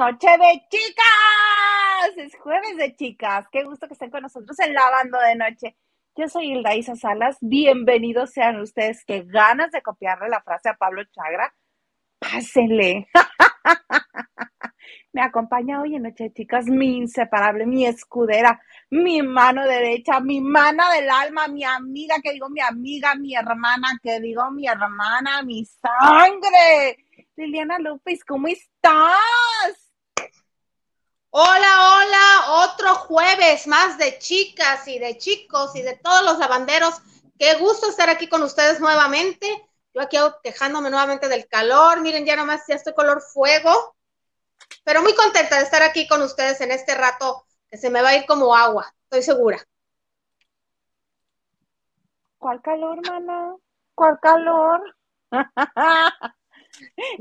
Noche de chicas, es jueves de chicas. Qué gusto que estén con nosotros en Lavando de Noche. Yo soy Hilda Isa Salas. Bienvenidos sean ustedes. Qué ganas de copiarle la frase a Pablo Chagra. Pásenle. Me acompaña hoy en Noche de Chicas mi inseparable, mi escudera, mi mano derecha, mi mana del alma, mi amiga, que digo mi amiga, mi hermana, que digo mi hermana, mi sangre Liliana López, ¿cómo estás? Hola, hola, otro jueves más de chicas y de chicos y de todos los lavanderos. Qué gusto estar aquí con ustedes nuevamente. Yo aquí quejándome nuevamente del calor. Miren, ya nomás ya estoy color fuego. Pero muy contenta de estar aquí con ustedes en este rato que se me va a ir como agua, estoy segura. ¿Cuál calor, mana? ¿Cuál calor?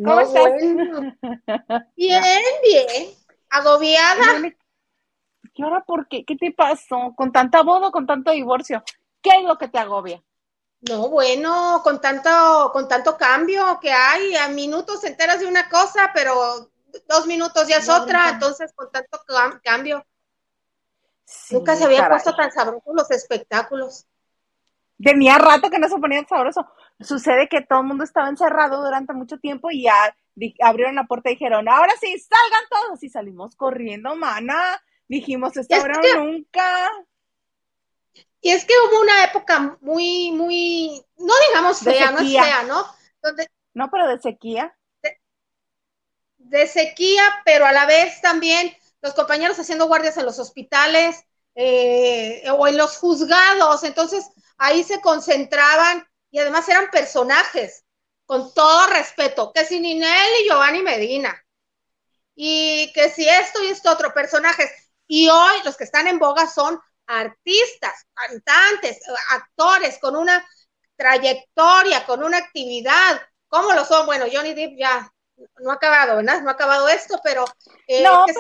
¿Cómo estás? Bien, bien. Agobiada. ¿Y ahora por qué? ¿Qué te pasó? ¿Con tanta boda con tanto divorcio? ¿Qué es lo que te agobia? No, bueno, con tanto, con tanto cambio que hay, a minutos enteras de una cosa, pero dos minutos ya es otra, entonces con tanto cambio. Nunca se había puesto tan sabrosos los espectáculos. Tenía rato que no se ponía sabroso. Sucede que todo el mundo estaba encerrado durante mucho tiempo y ya abrieron la puerta y dijeron, ahora sí, salgan todos. Y salimos corriendo, mana. Dijimos, esto ahora nunca. Y es que hubo una época muy, muy, no digamos fea, no es fea, ¿no? no, pero de sequía. De, sequía, pero a la vez también los compañeros haciendo guardias en los hospitales eh, o en los juzgados. Entonces, ahí se concentraban y además eran personajes, con todo respeto, que si Ninel y Giovanni Medina, y que si esto y esto otro, personajes. Y hoy los que están en boga son artistas, cantantes, actores con una trayectoria, con una actividad. ¿Cómo lo son? Bueno, Johnny Depp ya no ha acabado, ¿verdad? No ha acabado esto, pero... Eh, no, pero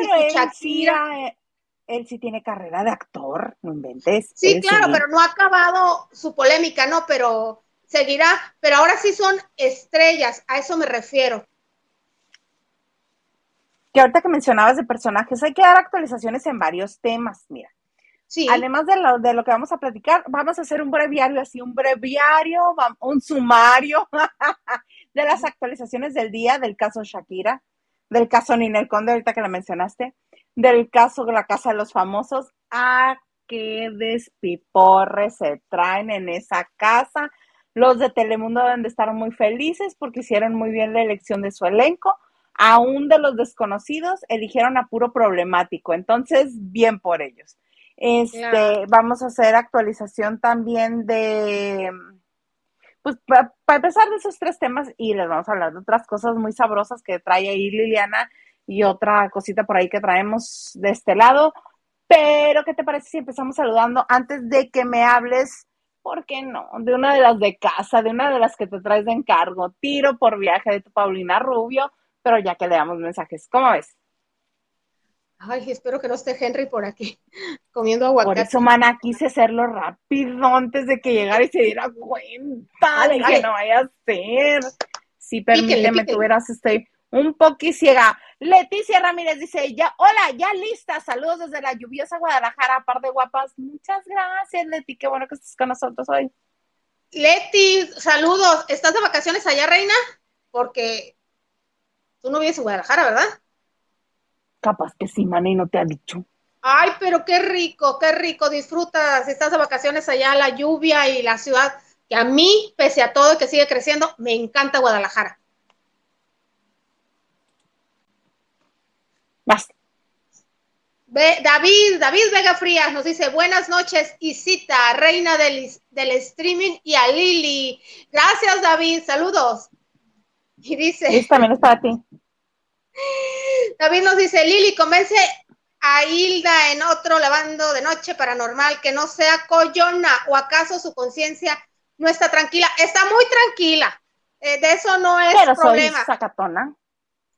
si él sí tiene carrera de actor, no inventes. Sí, claro, pero no ha acabado su polémica, ¿no? Pero seguirá, pero ahora sí son estrellas, a eso me refiero. Que ahorita que mencionabas de personajes, hay que dar actualizaciones en varios temas, mira. Sí. Además de lo, de lo que vamos a platicar, vamos a hacer un breviario, así un breviario, un sumario de las actualizaciones del día del caso Shakira, del caso Ninel Conde, ahorita que la mencionaste, del caso de la Casa de los Famosos. a ah, qué despiporre se traen en esa casa. Los de Telemundo deben de estar muy felices porque hicieron muy bien la elección de su elenco. Aún de los desconocidos, eligieron a puro problemático. Entonces, bien por ellos. Este, vamos a hacer actualización también de, pues para empezar de esos tres temas y les vamos a hablar de otras cosas muy sabrosas que trae ahí Liliana y otra cosita por ahí que traemos de este lado. Pero, ¿qué te parece si empezamos saludando antes de que me hables? ¿Por qué no? De una de las de casa, de una de las que te traes de encargo, tiro por viaje de tu Paulina Rubio, pero ya que le damos mensajes, ¿cómo ves? Ay, espero que no esté Henry por aquí comiendo aguacate. Por eso, mana, quise hacerlo rápido antes de que llegara y se diera cuenta de que no vaya a ser. Sí, permíteme, tú verás, estoy un poquito ciega. Leticia Ramírez dice, ya, hola, ya lista, saludos desde la lluviosa Guadalajara, par de guapas. Muchas gracias, Leti, qué bueno que estés con nosotros hoy. Leti, saludos. ¿Estás de vacaciones allá, reina? Porque tú no vives en Guadalajara, ¿verdad? Capaz que sí, y no te ha dicho. Ay, pero qué rico, qué rico. Disfrutas, estás de vacaciones allá, la lluvia y la ciudad, que a mí, pese a todo que sigue creciendo, me encanta Guadalajara. David, David Vega Frías nos dice buenas noches, Isita, reina del, del streaming, y a Lili. Gracias, David, saludos. Y dice. también es para ti. David nos dice, Lili, convence a Hilda en otro lavando de noche paranormal que no sea coyona o acaso su conciencia no está tranquila. Está muy tranquila. Eh, de eso no es Pero problema. Soy sacatona.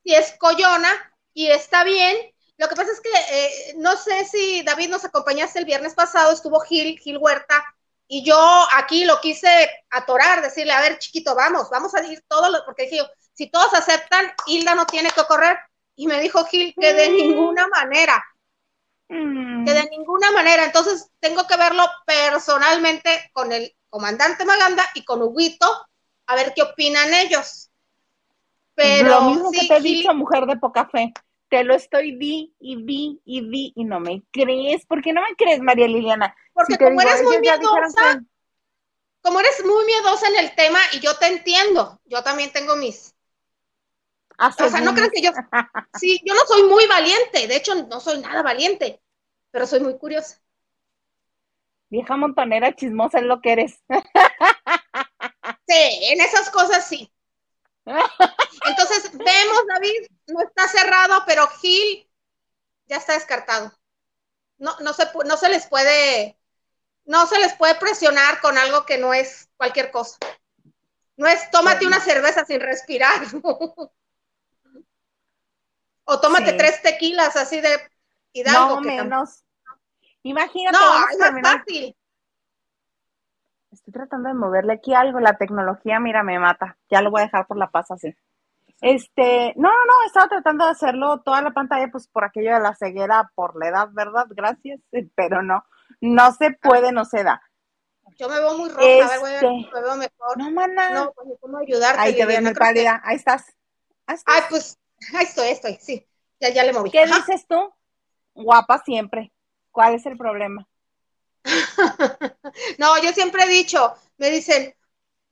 Si es coyona, y está bien. Lo que pasa es que eh, no sé si David nos acompañaste el viernes pasado, estuvo Gil, Gil Huerta, y yo aquí lo quise atorar, decirle, a ver, chiquito, vamos, vamos a ir todos, porque dije yo, si todos aceptan, Hilda no tiene que correr, Y me dijo Gil que de mm. ninguna manera, mm. que de ninguna manera. Entonces tengo que verlo personalmente con el comandante Maganda y con Huguito, a ver qué opinan ellos. Pero lo mismo que te he dicho, mujer de poca fe. Te lo estoy di y di y di y no me crees. ¿Por qué no me crees, María Liliana? Porque como eres muy miedosa, como eres muy miedosa en el tema y yo te entiendo, yo también tengo mis... o sea, no crees que yo... Sí, yo no soy muy valiente, de hecho no soy nada valiente, pero soy muy curiosa. Vieja montonera chismosa es lo que eres. Sí, en esas cosas sí. Entonces, vemos, David, no está cerrado, pero Gil ya está descartado. No, no, se, no se les puede, no se les puede presionar con algo que no es cualquier cosa. No es tómate una cerveza sin respirar. o tómate tres tequilas así de Hidalgo. No menos. Imagínate. No, es más fácil. Estoy tratando de moverle aquí algo. La tecnología, mira, me mata. Ya lo voy a dejar por la paz así. Este, no, no, no, estaba tratando de hacerlo toda la pantalla, pues por aquello de la ceguera, por la edad, ¿verdad? Gracias, pero no, no se puede, no se da. Yo me veo muy roja, a ver, voy a ver, este, me veo mejor. No, mana. No, pues cómo ayudarte. Ahí te ves muy pálida, ahí estás. Ay, pues, ahí estoy, estoy, sí, ya, ya le moví. ¿Qué dices tú? Guapa siempre. ¿Cuál es el problema? no, yo siempre he dicho, me dicen,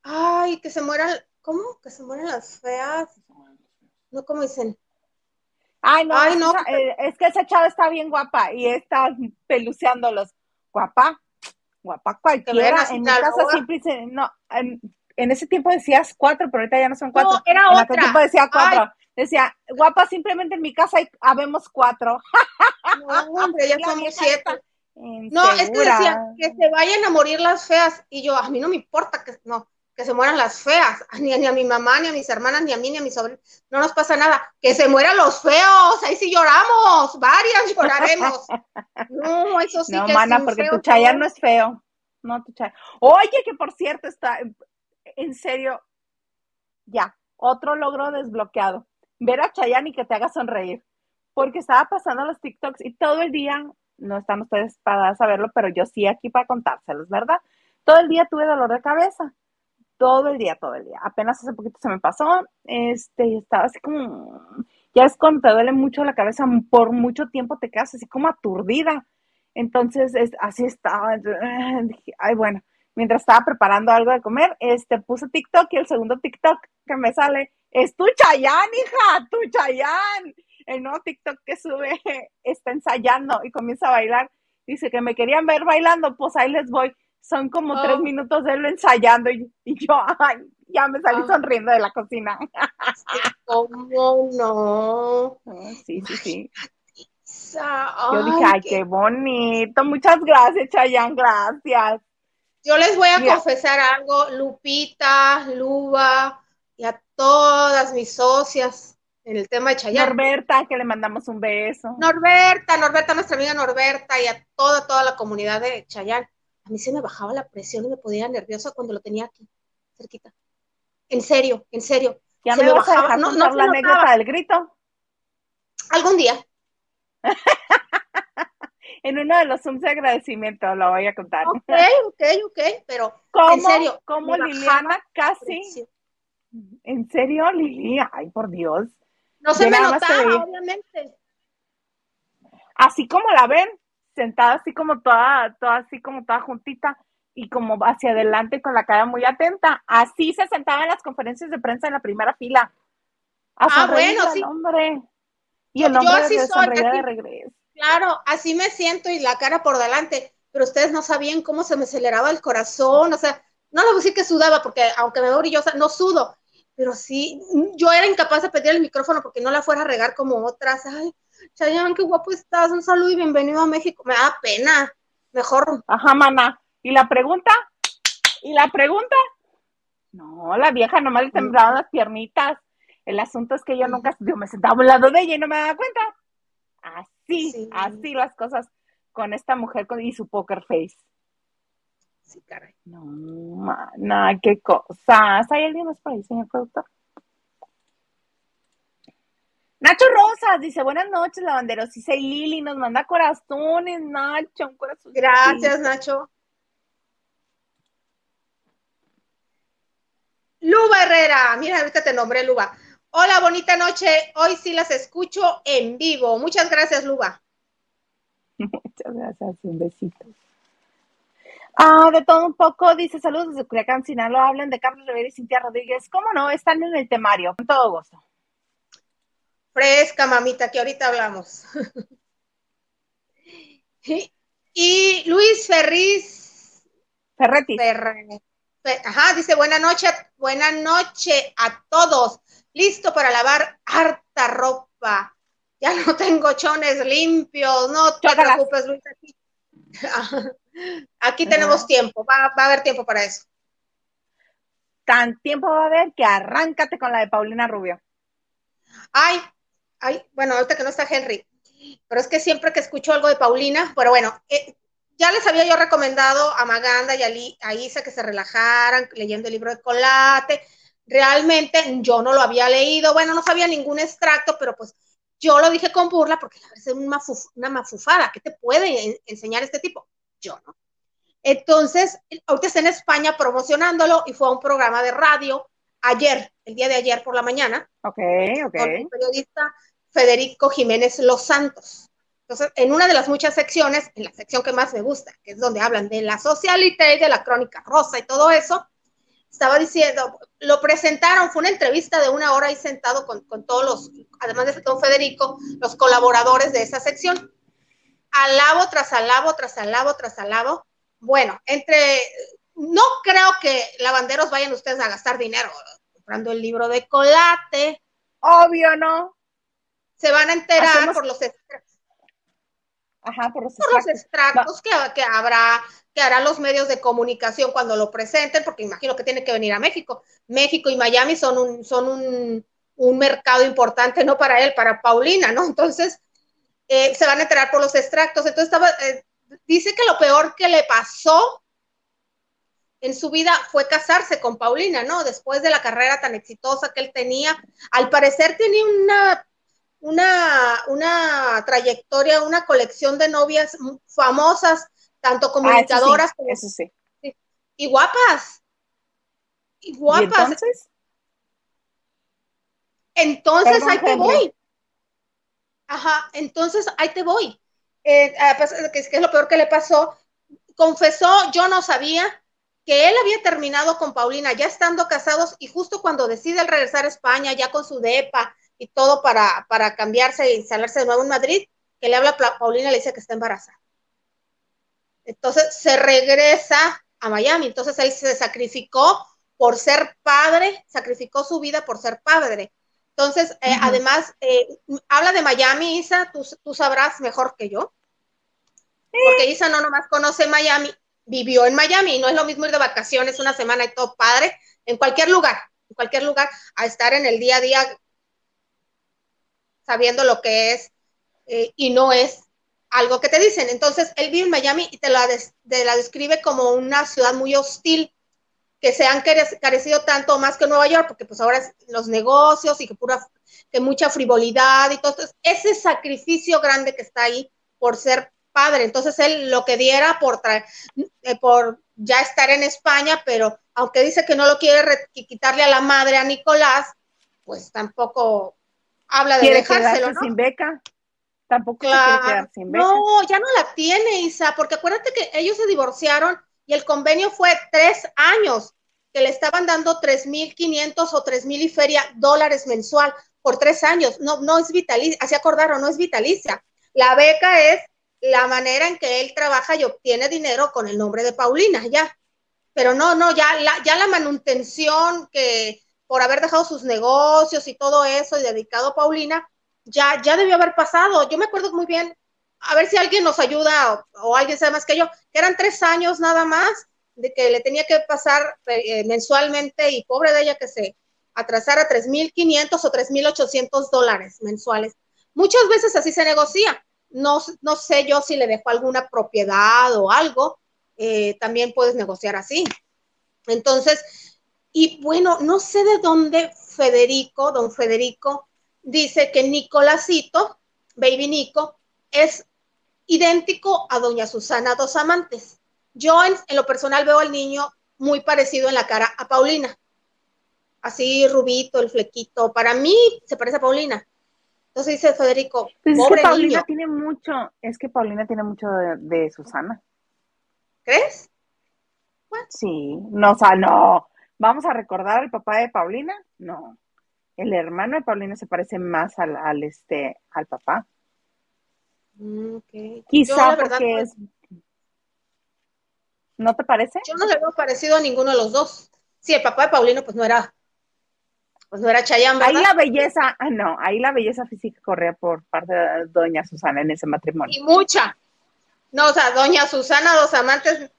ay, que se mueran, ¿cómo? Que se mueran las feas. No, como dicen. Ay, no, ay, no. Eh, es que esa chava está bien guapa y está peluceándolos. Guapa, guapa cualquiera. En mi casa siempre no, en, ese tiempo decías cuatro, pero ahorita ya no son cuatro. No, era en otra. tiempo decía cuatro. Decía, guapa, simplemente en mi casa habemos cuatro. No, hombre, ya somos siete. No, es que decía que se vayan a morir las feas. Y yo, a mí no me importa que no, que se mueran las feas. Ni, ni a mi mamá, ni a mis hermanas, ni a mí, ni a mis sobrinos. No nos pasa nada. Que se mueran los feos. Ahí sí lloramos. Varias lloraremos. No, eso sí no, que mana, porque tu chaya no es feo. No, tu. Oye, que por cierto está, en serio, ya, otro logro desbloqueado. Ver a Chayanne y que te haga sonreír. Porque estaba pasando los TikToks y todo el día no están ustedes para saberlo, pero yo sí aquí para contárselos, ¿verdad? Todo el día tuve dolor de cabeza, todo el día, todo el día. Apenas hace poquito se me pasó, este, estaba así como, ya es cuando te duele mucho la cabeza, por mucho tiempo te quedas así como aturdida. Entonces, es, así estaba, ay, bueno, mientras estaba preparando algo de comer, este, puse TikTok y el segundo TikTok que me sale es tu Chayán, hija, tu Chayán el nuevo TikTok que sube está ensayando y comienza a bailar. Dice que me querían ver bailando, pues ahí les voy. Son como tres oh. minutos de él ensayando y, yo, ya me salí ah. sonriendo de la cocina. ¿Cómo no? Ah, sí, sí, sí. Yo dije, ay, qué bonito. Muchas gracias, Chayanne, gracias. Yo les voy a confesar algo, Lupita, Luba y a todas mis socias en el tema de Chayanne. Norberta, que le mandamos un beso. Norberta, Norberta, nuestra amiga Norberta y a toda, toda la comunidad de Chayanne. A mí se me bajaba la presión y me ponía nerviosa cuando lo tenía aquí, cerquita. En serio, en serio. Ya me, bajaba. no, no la anécdota del grito. Algún día. en uno de los Zooms de agradecimiento lo voy a contar. Ok, ok, ok, pero en serio. ¿Cómo Liliana casi? ¿En serio, Lili? Ay, por Dios. No se me notaba, obviamente. Así como la ven, sentada así como toda, toda así como toda juntita y como hacia adelante con la cara muy atenta. Así se sentaba en las conferencias de prensa en la primera fila. ah, bueno, sí. Hombre. Y el hombre yo así soy, de regreso. Claro, así me siento y la cara por delante, pero ustedes no sabían cómo se me aceleraba el corazón, o sea, no le voy a decir que sudaba, porque aunque me veo brillosa, no sudo, pero sí, yo era incapaz de pedir el micrófono porque no la fuera a regar como otras. Ay, Chayanne, qué guapo estás, un saludo y bienvenido a México. Me da pena, mejor. Ajá, mana. ¿Y la pregunta? ¿Y la pregunta? No, la vieja nomás le temblaban las piernitas. El asunto es que yo nunca, yo me sentaba a un lado de ella y no me daba cuenta. Así, así las cosas con esta mujer con, y su poker face. Sí, caray. No, mana, qué cosas. ¿Hay alguien más por ahí, señor productor? Nacho Rosas dice, buenas noches, lavanderos. Dice Lili, nos manda corazones, Nacho, un corazón. Gracias, Nacho. Luba Herrera, mira, ahorita te nombré Luba. Hola, bonita noche. Hoy sí las escucho en vivo. Muchas gracias, Luba. Muchas gracias, un besito. Ah, de todo un poco, dice saludos desde Culiacán, Sinaloa, hablan de Carlos Rivera y Cintia Rodríguez. ¿Cómo no? Están en el temario, con todo gusto. Fresca, mamita, que ahorita hablamos. y Luis Ferriz. Ferretti. Ajá, dice buena noche, buena noche a todos. Listo para lavar harta ropa. Ya no tengo chones limpios, no te preocupes, Luis. Aquí, aquí tenemos tiempo, va, va a haber tiempo para eso. Tan tiempo va a haber que arráncate con la de Paulina Rubio. Ay, ay, bueno, ahorita que no está Henry, pero es que siempre que escucho algo de Paulina, pero bueno, eh, ya les había yo recomendado a Maganda y a, Isa que se relajaran leyendo el libro de Colate. Realmente yo no lo había leído, bueno, no sabía ningún extracto, pero pues yo lo dije con burla porque es una, una mafufada. ¿Qué te puede enseñar este tipo? Yo no. Entonces, ahorita está en España promocionándolo y fue a un programa de radio ayer, el día de ayer por la mañana. Ok, ok. Con el periodista Federico Jiménez Los Santos. Entonces, en una de las muchas secciones, en la sección que más me gusta, que es donde hablan de la socialité, de la crónica rosa y todo eso, estaba diciendo, lo presentaron, fue una entrevista de una hora ahí sentado con, todos los, además de don Federico, los colaboradores de esa sección. Alabo tras alabo, tras alabo, tras alabo. Bueno, entre, no creo que lavanderos vayan ustedes a gastar dinero comprando el libro de Colate. Obvio, ¿no? Se van a enterar por los Ajá, por los extractos, que, que, habrá, que harán los medios de comunicación cuando lo presenten, porque imagino que tiene que venir a México. México y Miami son un, son un, un mercado importante, no para él, para Paulina, ¿no? Entonces, eh, se van a enterar por los extractos. Entonces, estaba, eh, dice que lo peor que le pasó en su vida fue casarse con Paulina, ¿no? Después de la carrera tan exitosa que él tenía, al parecer tenía una una, una trayectoria, una colección de novias famosas, tanto ah, comunicadoras como... Eso sí. Y guapas. Y guapas. entonces? Entonces ahí te voy. Ajá, entonces ahí te voy. Eh, ah, que es lo peor que le pasó. Confesó, yo no sabía que él había terminado con Paulina ya estando casados y justo cuando decide regresar a España, ya con su DEPA, y todo para, para cambiarse e instalarse de nuevo en Madrid, que le habla a Paulina y le dice que está embarazada. Entonces se regresa a Miami, entonces él se sacrificó por ser padre, sacrificó su vida por ser padre. Entonces, eh, además, eh, habla de Miami, Isa, tú, tú, sabrás mejor que yo. Porque Isa no nomás conoce Miami, vivió en Miami, y no es lo mismo ir de vacaciones una semana y todo padre, en cualquier lugar, en cualquier lugar, a estar en el día a día sabiendo lo que es eh, y no es algo que te dicen. Entonces, él vive en Miami y te la, la describe como una ciudad muy hostil, que se han carecido tanto más que Nueva York, porque pues ahora es los negocios y que pura, que mucha frivolidad y todo. Entonces, ese sacrificio grande que está ahí por ser padre. Entonces, él lo que diera por, eh, por ya estar en España, pero aunque dice que no lo quiere quitarle a la madre a Nicolás, pues tampoco habla de dejárselo, ¿no? sin beca. Tampoco quiere quedar sin beca. No, ya no la tiene, Isa, porque acuérdate que ellos se divorciaron y el convenio fue tres años, que le estaban dando tres mil quinientos o tres mil y feria dólares mensual por tres años. No, no es vitalicia, así acordaron, no es vitalicia. La beca es la manera en que él trabaja y obtiene dinero con el nombre de Paulina, ya. Pero no, no, ya la, ya la manutención que por haber dejado sus negocios y todo eso y dedicado a Paulina, ya, ya debió haber pasado. Yo me acuerdo muy bien, a ver si alguien nos ayuda o, alguien sabe más que yo, que eran tres años nada más de que le tenía que pasar eh, mensualmente y pobre de ella que se atrasara 3.500 o 3.800 dólares mensuales. Muchas veces así se negocia. No, no sé yo si le dejó alguna propiedad o algo, eh, también puedes negociar así. Entonces, y bueno, no sé de dónde Federico, don Federico, dice que Nicolásito, Baby Nico, es idéntico a doña Susana Dos Amantes. Yo en, lo personal veo al niño muy parecido en la cara a Paulina. Así rubito, el flequito. Para mí se parece a Paulina. Entonces dice Federico, pues es que Paulina tiene mucho, es que Paulina tiene mucho de, Susana. ¿Crees? Sí, no, o sea, no. ¿Vamos a recordar al papá de Paulina? No. El hermano de Paulina se parece más al, al este, al papá. Mm, Quizá porque es... ¿No te parece? Yo no le veo parecido a ninguno de los dos. Sí, el papá de Paulino pues no era, pues no era Chayán, Ahí la belleza, ah, no, ahí la belleza física corría por parte de doña Susana en ese matrimonio. Y mucha. No, o sea, doña Susana, dos amantes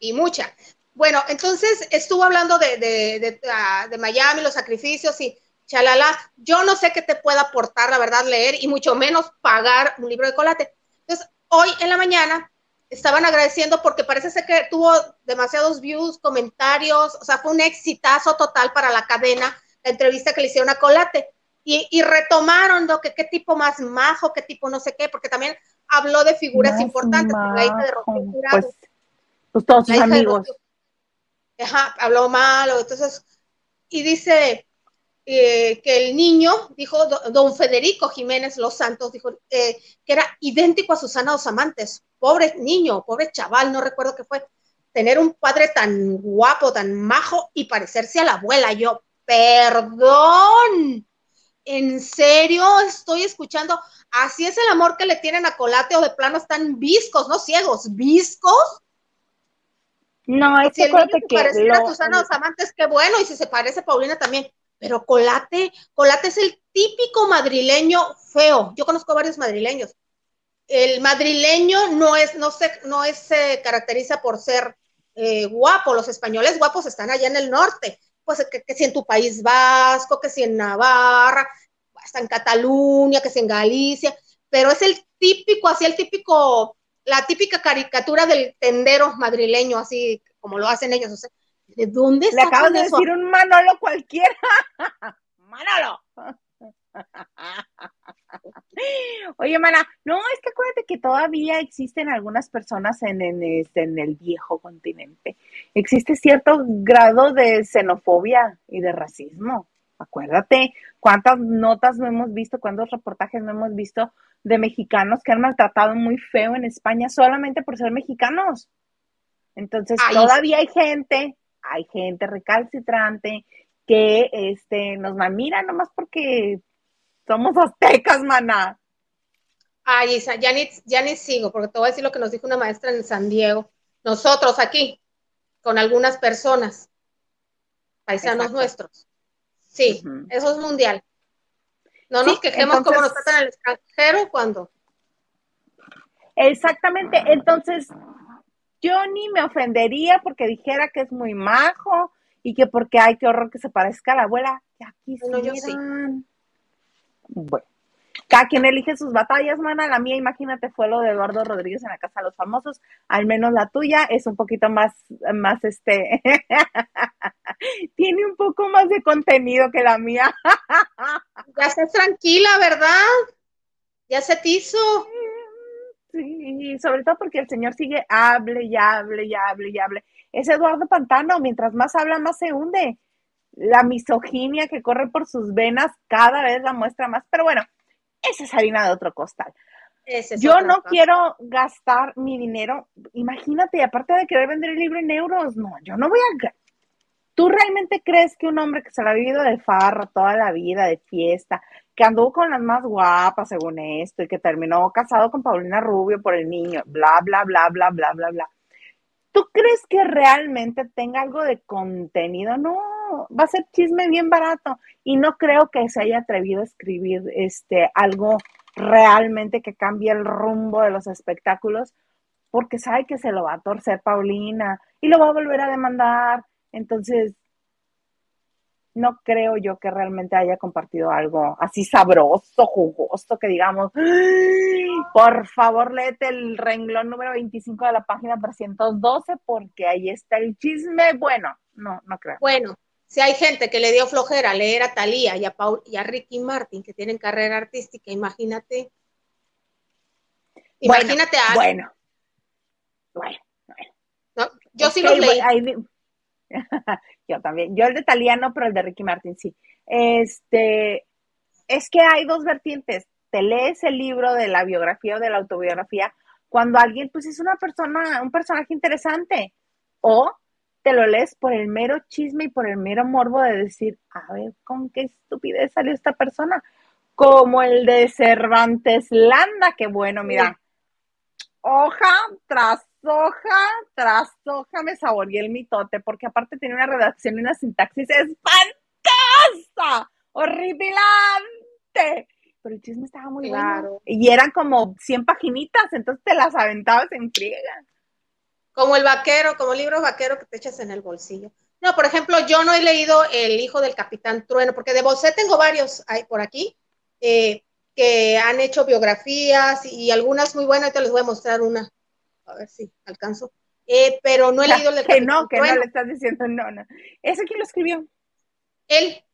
y mucha. Bueno, entonces estuvo hablando de, de, de, ah, de Miami, los sacrificios y chalala. Yo no sé qué te pueda aportar, la verdad, leer y mucho menos pagar un libro de colate. Entonces, hoy en la mañana estaban agradeciendo porque parece ser que tuvo demasiados views, comentarios, o sea, fue un exitazo total para la cadena, la entrevista que le hicieron a Colate. Y, retomaron lo que qué tipo más majo, qué tipo no sé qué, porque también habló de figuras importantes, la hija de pues, pues, todos sus amigos. Ajá, habló malo, entonces, y dice, eh, que el niño, dijo don Federico Jiménez Los Santos, dijo eh, que era idéntico a Susana Dos Amantes. Pobre niño, pobre chaval, no recuerdo qué fue. Tener un padre tan guapo, tan majo y parecerse a la abuela. Yo, perdón, en serio estoy escuchando. Así es el amor que le tienen a Colate o de plano están viscos, no ciegos, viscos. No, es si que, el a Susana Dos Amantes, qué bueno, y si se parece a Paulina también pero Colate, Colate es el típico madrileño feo. Yo conozco varios madrileños. El madrileño no es, no se, no es, se caracteriza por ser eh, guapo. Los españoles guapos están allá en el norte. Pues que, si en tu país vasco, que si en Navarra, hasta en Cataluña, que si en Galicia. Pero es el típico, así el típico, la típica caricatura del tendero madrileño, así como lo hacen ellos. O sea, ¿De dónde Le acabas de decir un Manolo cualquiera. Manolo. Oye, mana, no, es que acuérdate que todavía existen algunas personas en, en, este, en el viejo continente. Existe cierto grado de xenofobia y de racismo. Acuérdate cuántas notas no hemos visto, cuántos reportajes no hemos visto de mexicanos que han maltratado muy feo en España solamente por ser mexicanos. Entonces, todavía hay gente hay gente recalcitrante que este, nos mira nomás porque somos aztecas, maná. Ay, Isa, ya ni, ya ni sigo, porque te voy a decir lo que nos dijo una maestra en San Diego. Nosotros aquí, con algunas personas, paisanos nuestros. Sí, eso es mundial. No nos quejemos como nos tratan en el extranjero cuando. Exactamente, entonces yo ni me ofendería porque dijera que es muy majo y que porque hay que horror que se parezca a la abuela. Ya no, yo sí. Bueno, cada quien elige sus batallas, mana. La mía, imagínate, fue lo de Eduardo Rodríguez en la Casa de los Famosos. Al menos la tuya es un poquito más, más este, tiene un poco más de contenido que la mía. ya estás tranquila, ¿verdad? Ya se te hizo. Sí, sobre todo porque el señor sigue, hable y hable y hable y hable. Es Eduardo Pantano, mientras más habla, más se hunde. La misoginia que corre por sus venas cada vez la muestra más. Pero bueno, esa es harina de otro costal. Yo no quiero gastar mi dinero. Imagínate, aparte de querer vender el libro en euros, no, yo no voy a. ¿Tú realmente crees que un hombre que se lo ha vivido de farra toda la vida, de fiesta, que anduvo con las más guapas según esto y que terminó casado con Paulina Rubio por el niño, bla, bla, bla, bla, bla, bla, bla. ¿Tú crees que realmente tenga algo de contenido? No, va a ser chisme bien barato y no creo que se haya atrevido a escribir este algo realmente que cambie el rumbo de los espectáculos porque sabe que se lo va a torcer Paulina y lo va a volver a demandar. Entonces, no creo yo que realmente haya compartido algo así sabroso, jugoso, que digamos, por favor, léete el renglón número 25 de la página 312 porque ahí está el chisme. Bueno, no, no creo. Bueno, si hay gente que le dio flojera leer a Talía y a, Paul, y a Ricky Martin, que tienen carrera artística, imagínate. Imagínate a Bueno, bueno, yo sí lo leí. yo también. Yo el de Talía no, pero el de Ricky Martin sí. Este, es que hay dos vertientes. Te lees el libro de la biografía o de la autobiografía cuando alguien, pues, es una persona, un personaje interesante. O te lo lees por el mero chisme y por el mero morbo de decir, a ver, ¿con qué estupidez salió esta persona? Como el de Cervantes Landa, que bueno, mira, hoja tras hoja tras hoja me saboreé el mitote, porque aparte tiene una redacción y una sintaxis espantosa, horripilante. Pero el chisme estaba muy claro. Y eran como 100 paginitas, entonces te las aventabas en friega. Como el vaquero, como el libro vaquero que te echas en el bolsillo. No, por ejemplo, yo no he leído El hijo del capitán Trueno, porque de Bosé tengo varios ahí por aquí eh, que han hecho biografías y algunas muy buenas. Ahorita les voy a mostrar una. A ver si alcanzo. Eh, pero no he leído el Que no, que no le estás diciendo no, no. ¿Ese quién lo escribió? Él.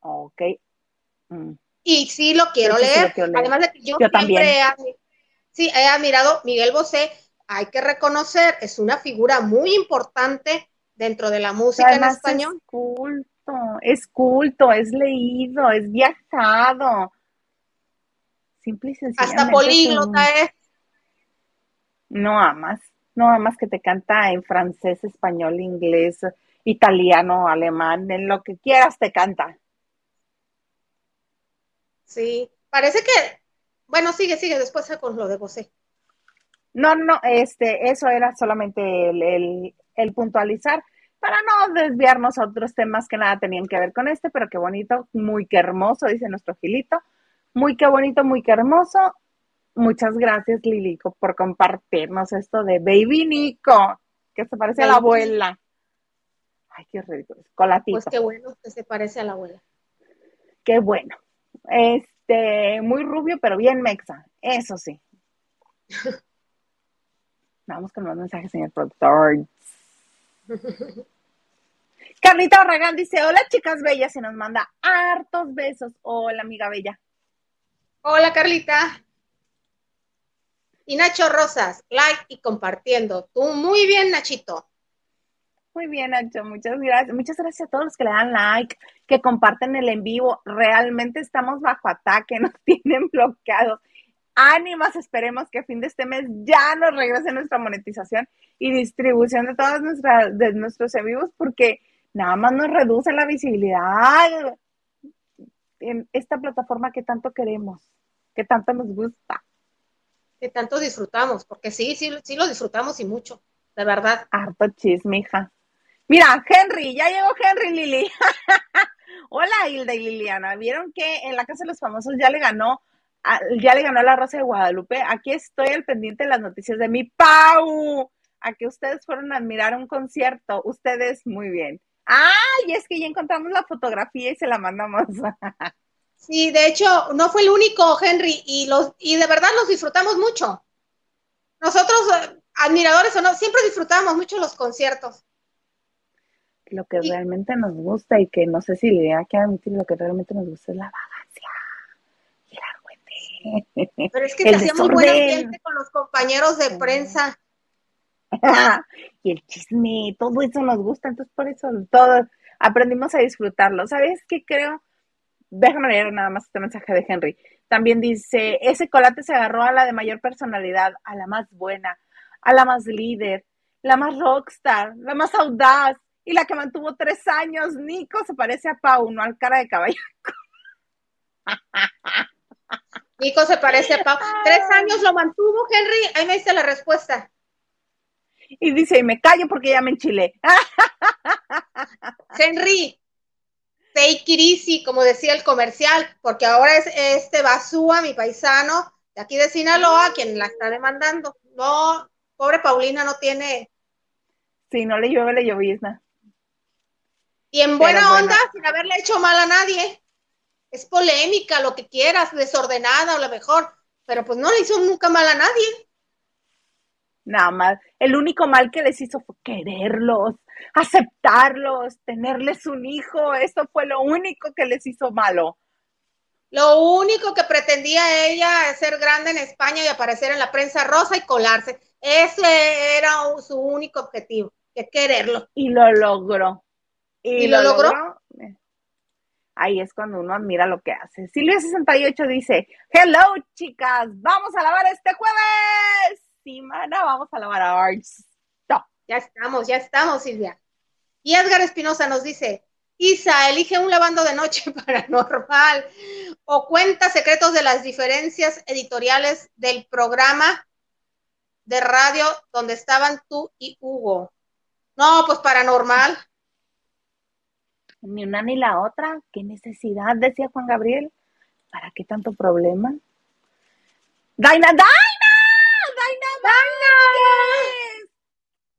Ok. Mm. Y sí lo quiero, leer. Además de que yo, siempre también. Sí, he admirado Miguel Bosé, hay que reconocer, es una figura muy importante dentro de la música en español. Es culto, es culto, es leído, es viajado. Simple y sencillamente. Hasta políglota es. No amas, no amas que te canta en francés, español, inglés, italiano, alemán, en lo que quieras te canta. Sí, parece que bueno, sigue, sigue, después con lo de José. No, no, este, eso era solamente el, puntualizar para no desviarnos a otros temas que nada tenían que ver con este, pero qué bonito, muy que hermoso, dice nuestro Gilito. Muy qué bonito, muy que hermoso. Muchas gracias, Lilico, por compartirnos esto de Baby Nico, que se parece a la abuela. Ay, qué rico, colatito. Pues qué bueno que se parece a la abuela. Qué bueno. Es, este, muy rubio, pero bien mexa, eso sí. Vamos con los mensajes, señor productor. Carlita Barragán dice, hola chicas bellas, y nos manda hartos besos. Hola, amiga bella. Hola, Carlita. Y Nacho Rosas, like y compartiendo. Tú muy bien, Nachito. Muy bien, Nacho, muchas gracias. Muchas gracias a todos los que le dan like, que comparten el en vivo. Realmente estamos bajo ataque, nos tienen bloqueados. Ánimas, esperemos que a fin de este mes ya nos regrese nuestra monetización y distribución de todas nuestras, de nuestros en vivos, porque nada más nos reduce la visibilidad en esta plataforma que tanto queremos, que tanto nos gusta. Que tanto disfrutamos, porque sí, sí, sí lo disfrutamos y mucho, de verdad. Harto chisme, hija. Mira, Henry, ya llegó Henry Lili. Hola Hilda y Liliana. ¿Vieron que en la Casa de los Famosos ya le ganó, ya le ganó la Rosa de Guadalupe? Aquí estoy al pendiente de las noticias de mi Pau. A que ustedes fueron a admirar un concierto. Ustedes muy bien. ¡Ay! Es que ya encontramos la fotografía y se la mandamos. sí, de hecho, no fue el único, Henry, y los, y de verdad los disfrutamos mucho. Nosotros, eh, admiradores o no, siempre disfrutamos mucho los conciertos lo que realmente nos gusta y que no sé si le da que admitir lo que realmente nos gusta es la vagancia y la Pero es que se hacía muy buen ambiente con los compañeros de prensa. y el chisme, todo eso nos gusta, entonces por eso todo aprendimos a disfrutarlo. ¿Sabes qué creo? Déjame leer nada más este mensaje de Henry. También dice, ese colate se agarró a la de mayor personalidad, a la más buena, a la más líder, la más rockstar, la más audaz, y la que mantuvo tres años, Nico, se parece a Pau, no al cara de caballo. Nico se parece a Pau. Tres años lo mantuvo, Henry. Ahí me dice la respuesta. Y dice, y me callo porque ya me enchilé. Henry, take it easy, como decía el comercial, porque ahora es este Basúa, mi paisano, de aquí de Sinaloa, quien la está demandando. No, pobre Paulina no tiene. Sí, no le llueve, le llovizna. Y en buena onda, sin haberle hecho mal a nadie. Es polémica, lo que quieras, desordenada o lo mejor, pero pues no le hizo nunca mal a nadie. Nada más. El único mal que les hizo fue quererlos, aceptarlos, tenerles un hijo, eso fue lo único que les hizo malo. Lo único que pretendía ella es ser grande en España y aparecer en la prensa rosa y colarse. Ese era su único objetivo, que quererlo. Y lo logró. Y, lo, logró. Ahí es cuando uno admira lo que hace. Silvia68 dice, hello chicas, vamos a lavar este jueves. Sí, mana, vamos a lavar a Arts. Ya estamos, ya estamos, Silvia. Y Edgar Espinosa nos dice, Isa, elige un lavando de noche paranormal o cuenta secretos de las diferencias editoriales del programa de radio donde estaban tú y Hugo. No, pues paranormal. Ni una ni la otra. ¿Qué necesidad? Decía Juan Gabriel. ¿Para qué tanto problema? Daina, Daina, Daina, Daina.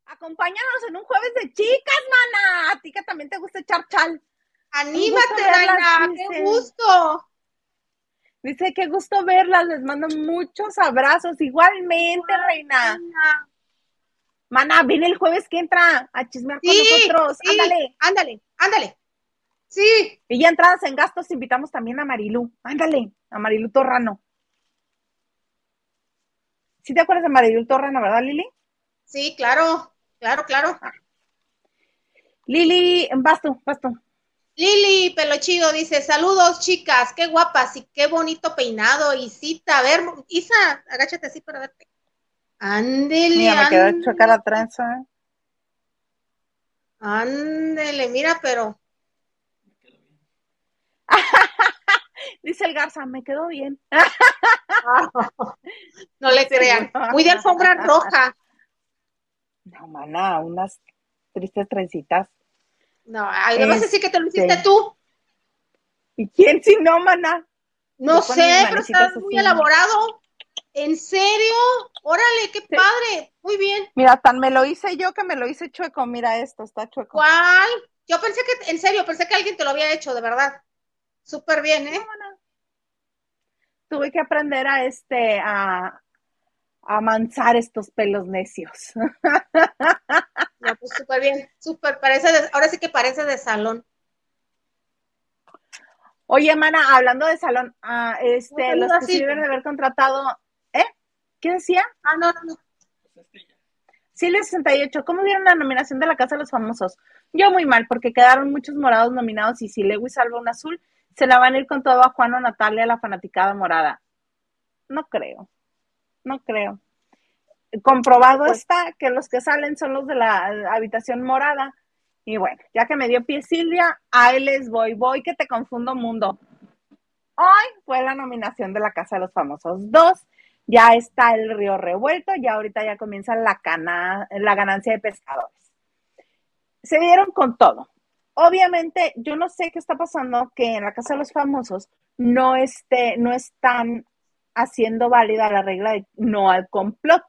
Acompáñanos en un jueves de chicas, mana. A ti que también te gusta echar chal. Anímate, Daina, qué gusto. Dice, qué gusto verlas, les mando muchos abrazos. Igualmente, reina. Mana, viene el jueves que entra a chismear con nosotros. ándale. Ándale, ándale. Sí. Y ya entradas en gastos, invitamos también a Marilú. Ándale, a Marilú Torrano. ¿Sí te acuerdas de Marilú Torrano, verdad, Lili? Sí, claro, claro, claro. Ah. Lili, vas tú, vas tú. Lili Pelochido dice, saludos chicas, qué guapas y qué bonito peinado, Isita, a ver, Isa, agáchate así para verte. Ándele. Mira, me quedó chocar la trenza. Ándele, mira, pero. Dice el Garza, me quedó bien. no le crean. Muy de alfombra roja. No, maná, unas tristes trencitas. No, además decir que te lo hiciste este, tú. ¿Y quién si no, mana? No sé, pero está muy elaborado. ¿En serio? Órale, qué padre. Muy bien. Mira, tan me lo hice yo que me lo hice chueco. Mira esto, está chueco. ¿Cuál? Yo pensé que, en serio, pensé que alguien te lo había hecho, de verdad. Súper bien, ¿eh? Tuve que aprender a este, a, a mansar estos pelos necios. No, pues súper bien, súper, parece, ahora sí que parece de salón. Oye, Mana, hablando de salón, ah, este, los que deben de haber contratado, ¿eh? ¿Qué decía? Ah, no, no, no. Silvia 68, ¿cómo vieron la nominación de la Casa de los Famosos? Yo muy mal, porque quedaron muchos morados nominados y si Lewis salva un azul, se la van a ir con todo a Juan o Natalia, la fanaticada morada. No creo, no creo comprobado pues está que los que salen son los de la habitación morada. Y bueno, ya que me dio pie Silvia, ahí les voy, voy que te confundo mundo. Hoy fue la nominación de la Casa de los Famosos 2. Ya está el río revuelto, ya ahorita ya comienza la, cana, la ganancia de pescadores. Se dieron con todo. Obviamente, yo no sé qué está pasando que en la Casa de los Famosos no, esté, no están haciendo válida la regla de no al complot.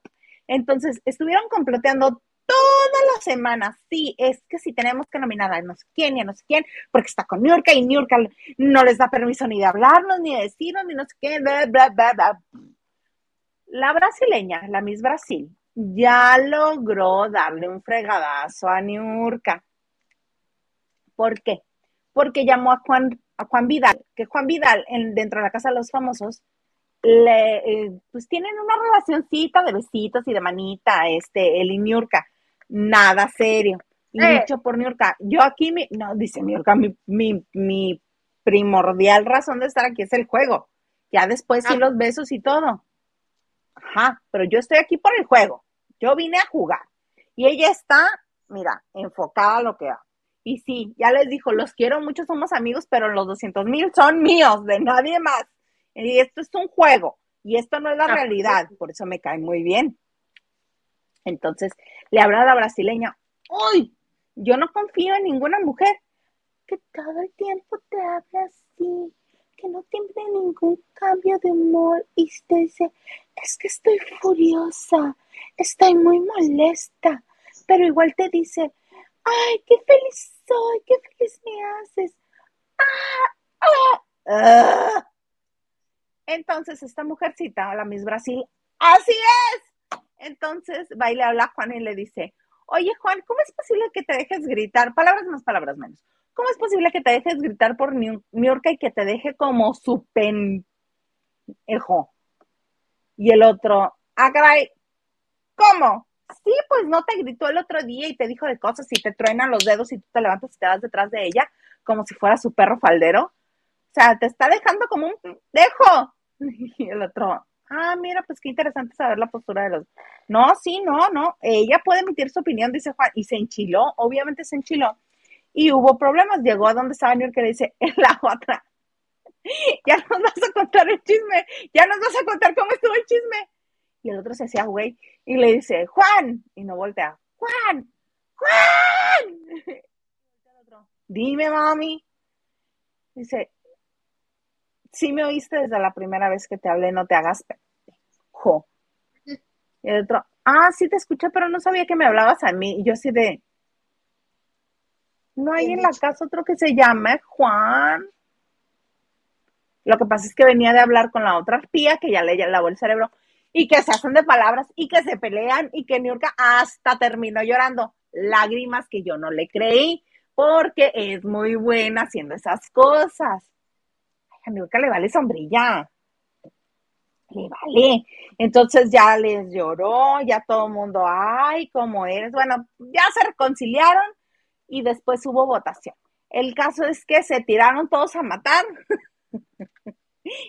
Entonces, estuvieron comploteando todas las semanas. Sí, es que si tenemos que nominar a no sé quién y a no sé quién, porque está con Niurka y Niurka no les da permiso ni de hablarnos, ni de decirnos, ni no sé qué, bla, bla, bla, bla. La brasileña, la Miss Brasil, ya logró darle un fregadazo a Niurka. ¿Por qué? Porque llamó a Juan, a Juan Vidal, que Juan Vidal, en, dentro de la Casa de los Famosos, le, eh, pues tienen una relacioncita de besitos y de manita, este, el y Niurka, nada serio. Y eh. dicho por Niurka, yo aquí, mi, no, dice Niurka, mi, mi, mi, primordial razón de estar aquí es el juego. Ya después sí ah. los besos y todo. Ajá, pero yo estoy aquí por el juego. Yo vine a jugar. Y ella está, mira, enfocada a lo que va. Y sí, ya les dijo, los quiero mucho, somos amigos, pero los 200 mil son míos, de nadie más. Y esto es un juego y esto no es la ah, realidad, por eso me cae muy bien. Entonces le habla a la brasileña, uy, yo no confío en ninguna mujer que todo el tiempo te habla así, que no tiene ningún cambio de humor y te dice, es que estoy furiosa, estoy muy molesta, pero igual te dice, ay, qué feliz soy, qué feliz me haces. Ah, ah, ah. Entonces, esta mujercita, la Miss Brasil, así es. Entonces, va y le habla a Juan y le dice, oye Juan, ¿cómo es posible que te dejes gritar? Palabras más, palabras menos. ¿Cómo es posible que te dejes gritar por York y que te deje como su pendejo? Y el otro, ah, caray, ¿cómo? Sí, pues no te gritó el otro día y te dijo de cosas y te truenan los dedos y tú te levantas y te vas detrás de ella como si fuera su perro faldero. O sea, te está dejando como un dejo. Y el otro, ah, mira, pues qué interesante saber la postura de los. No, sí, no, no. Ella puede emitir su opinión, dice Juan, y se enchiló, obviamente se enchiló. Y hubo problemas. Llegó a donde estaba New y le dice, en la otra. Ya nos vas a contar el chisme, ya nos vas a contar cómo estuvo el chisme. Y el otro se hacía güey y le dice, Juan, y no voltea, Juan, Juan. Dime, mami. Dice, si me oíste desde la primera vez que te hablé, no te hagas pendejo. Y el otro, ah, sí te escuché, pero no sabía que me hablabas a mí. Y yo así de, no hay en la casa otro que se llame Juan. Lo que pasa es que venía de hablar con la otra arpía que ya le lavó el cerebro y que se hacen de palabras y que se pelean y que Niurka hasta terminó llorando. Lágrimas que yo no le creí porque es muy buena haciendo esas cosas a Niurka le vale sombrilla. Le vale. Entonces ya les lloró, ya todo el mundo, ay, ¿cómo eres? Bueno, ya se reconciliaron y después hubo votación. El caso es que se tiraron todos a matar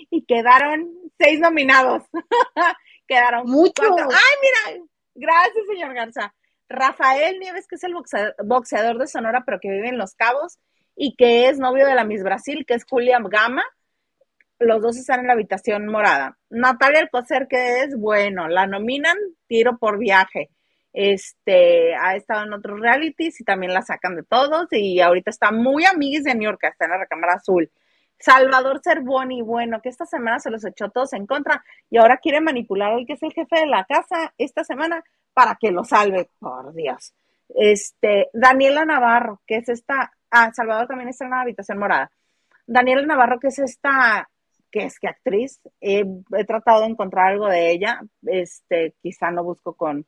y quedaron seis nominados. quedaron muchos. Ay, mira, gracias, señor Garza. Rafael Nieves, que es el boxeador de Sonora, pero que vive en Los Cabos y que es novio de la Miss Brasil, que es Julia Gama los dos están en la habitación morada. Natalia Alcocer, que es bueno, la nominan tiro por viaje. Este, ha estado en otros realities y también la sacan de todos y ahorita está muy amiguis de New York, está en la recámara azul. Salvador Cervoni, bueno, que esta semana se los echó todos en contra y ahora quiere manipular al que es el jefe de la casa esta semana para que lo salve, por Dios. Este, Daniela Navarro, que es esta, ah, Salvador también está en la habitación morada. Daniela Navarro, que es esta que es que actriz. he tratado de encontrar algo de ella, este, quizá no busco con,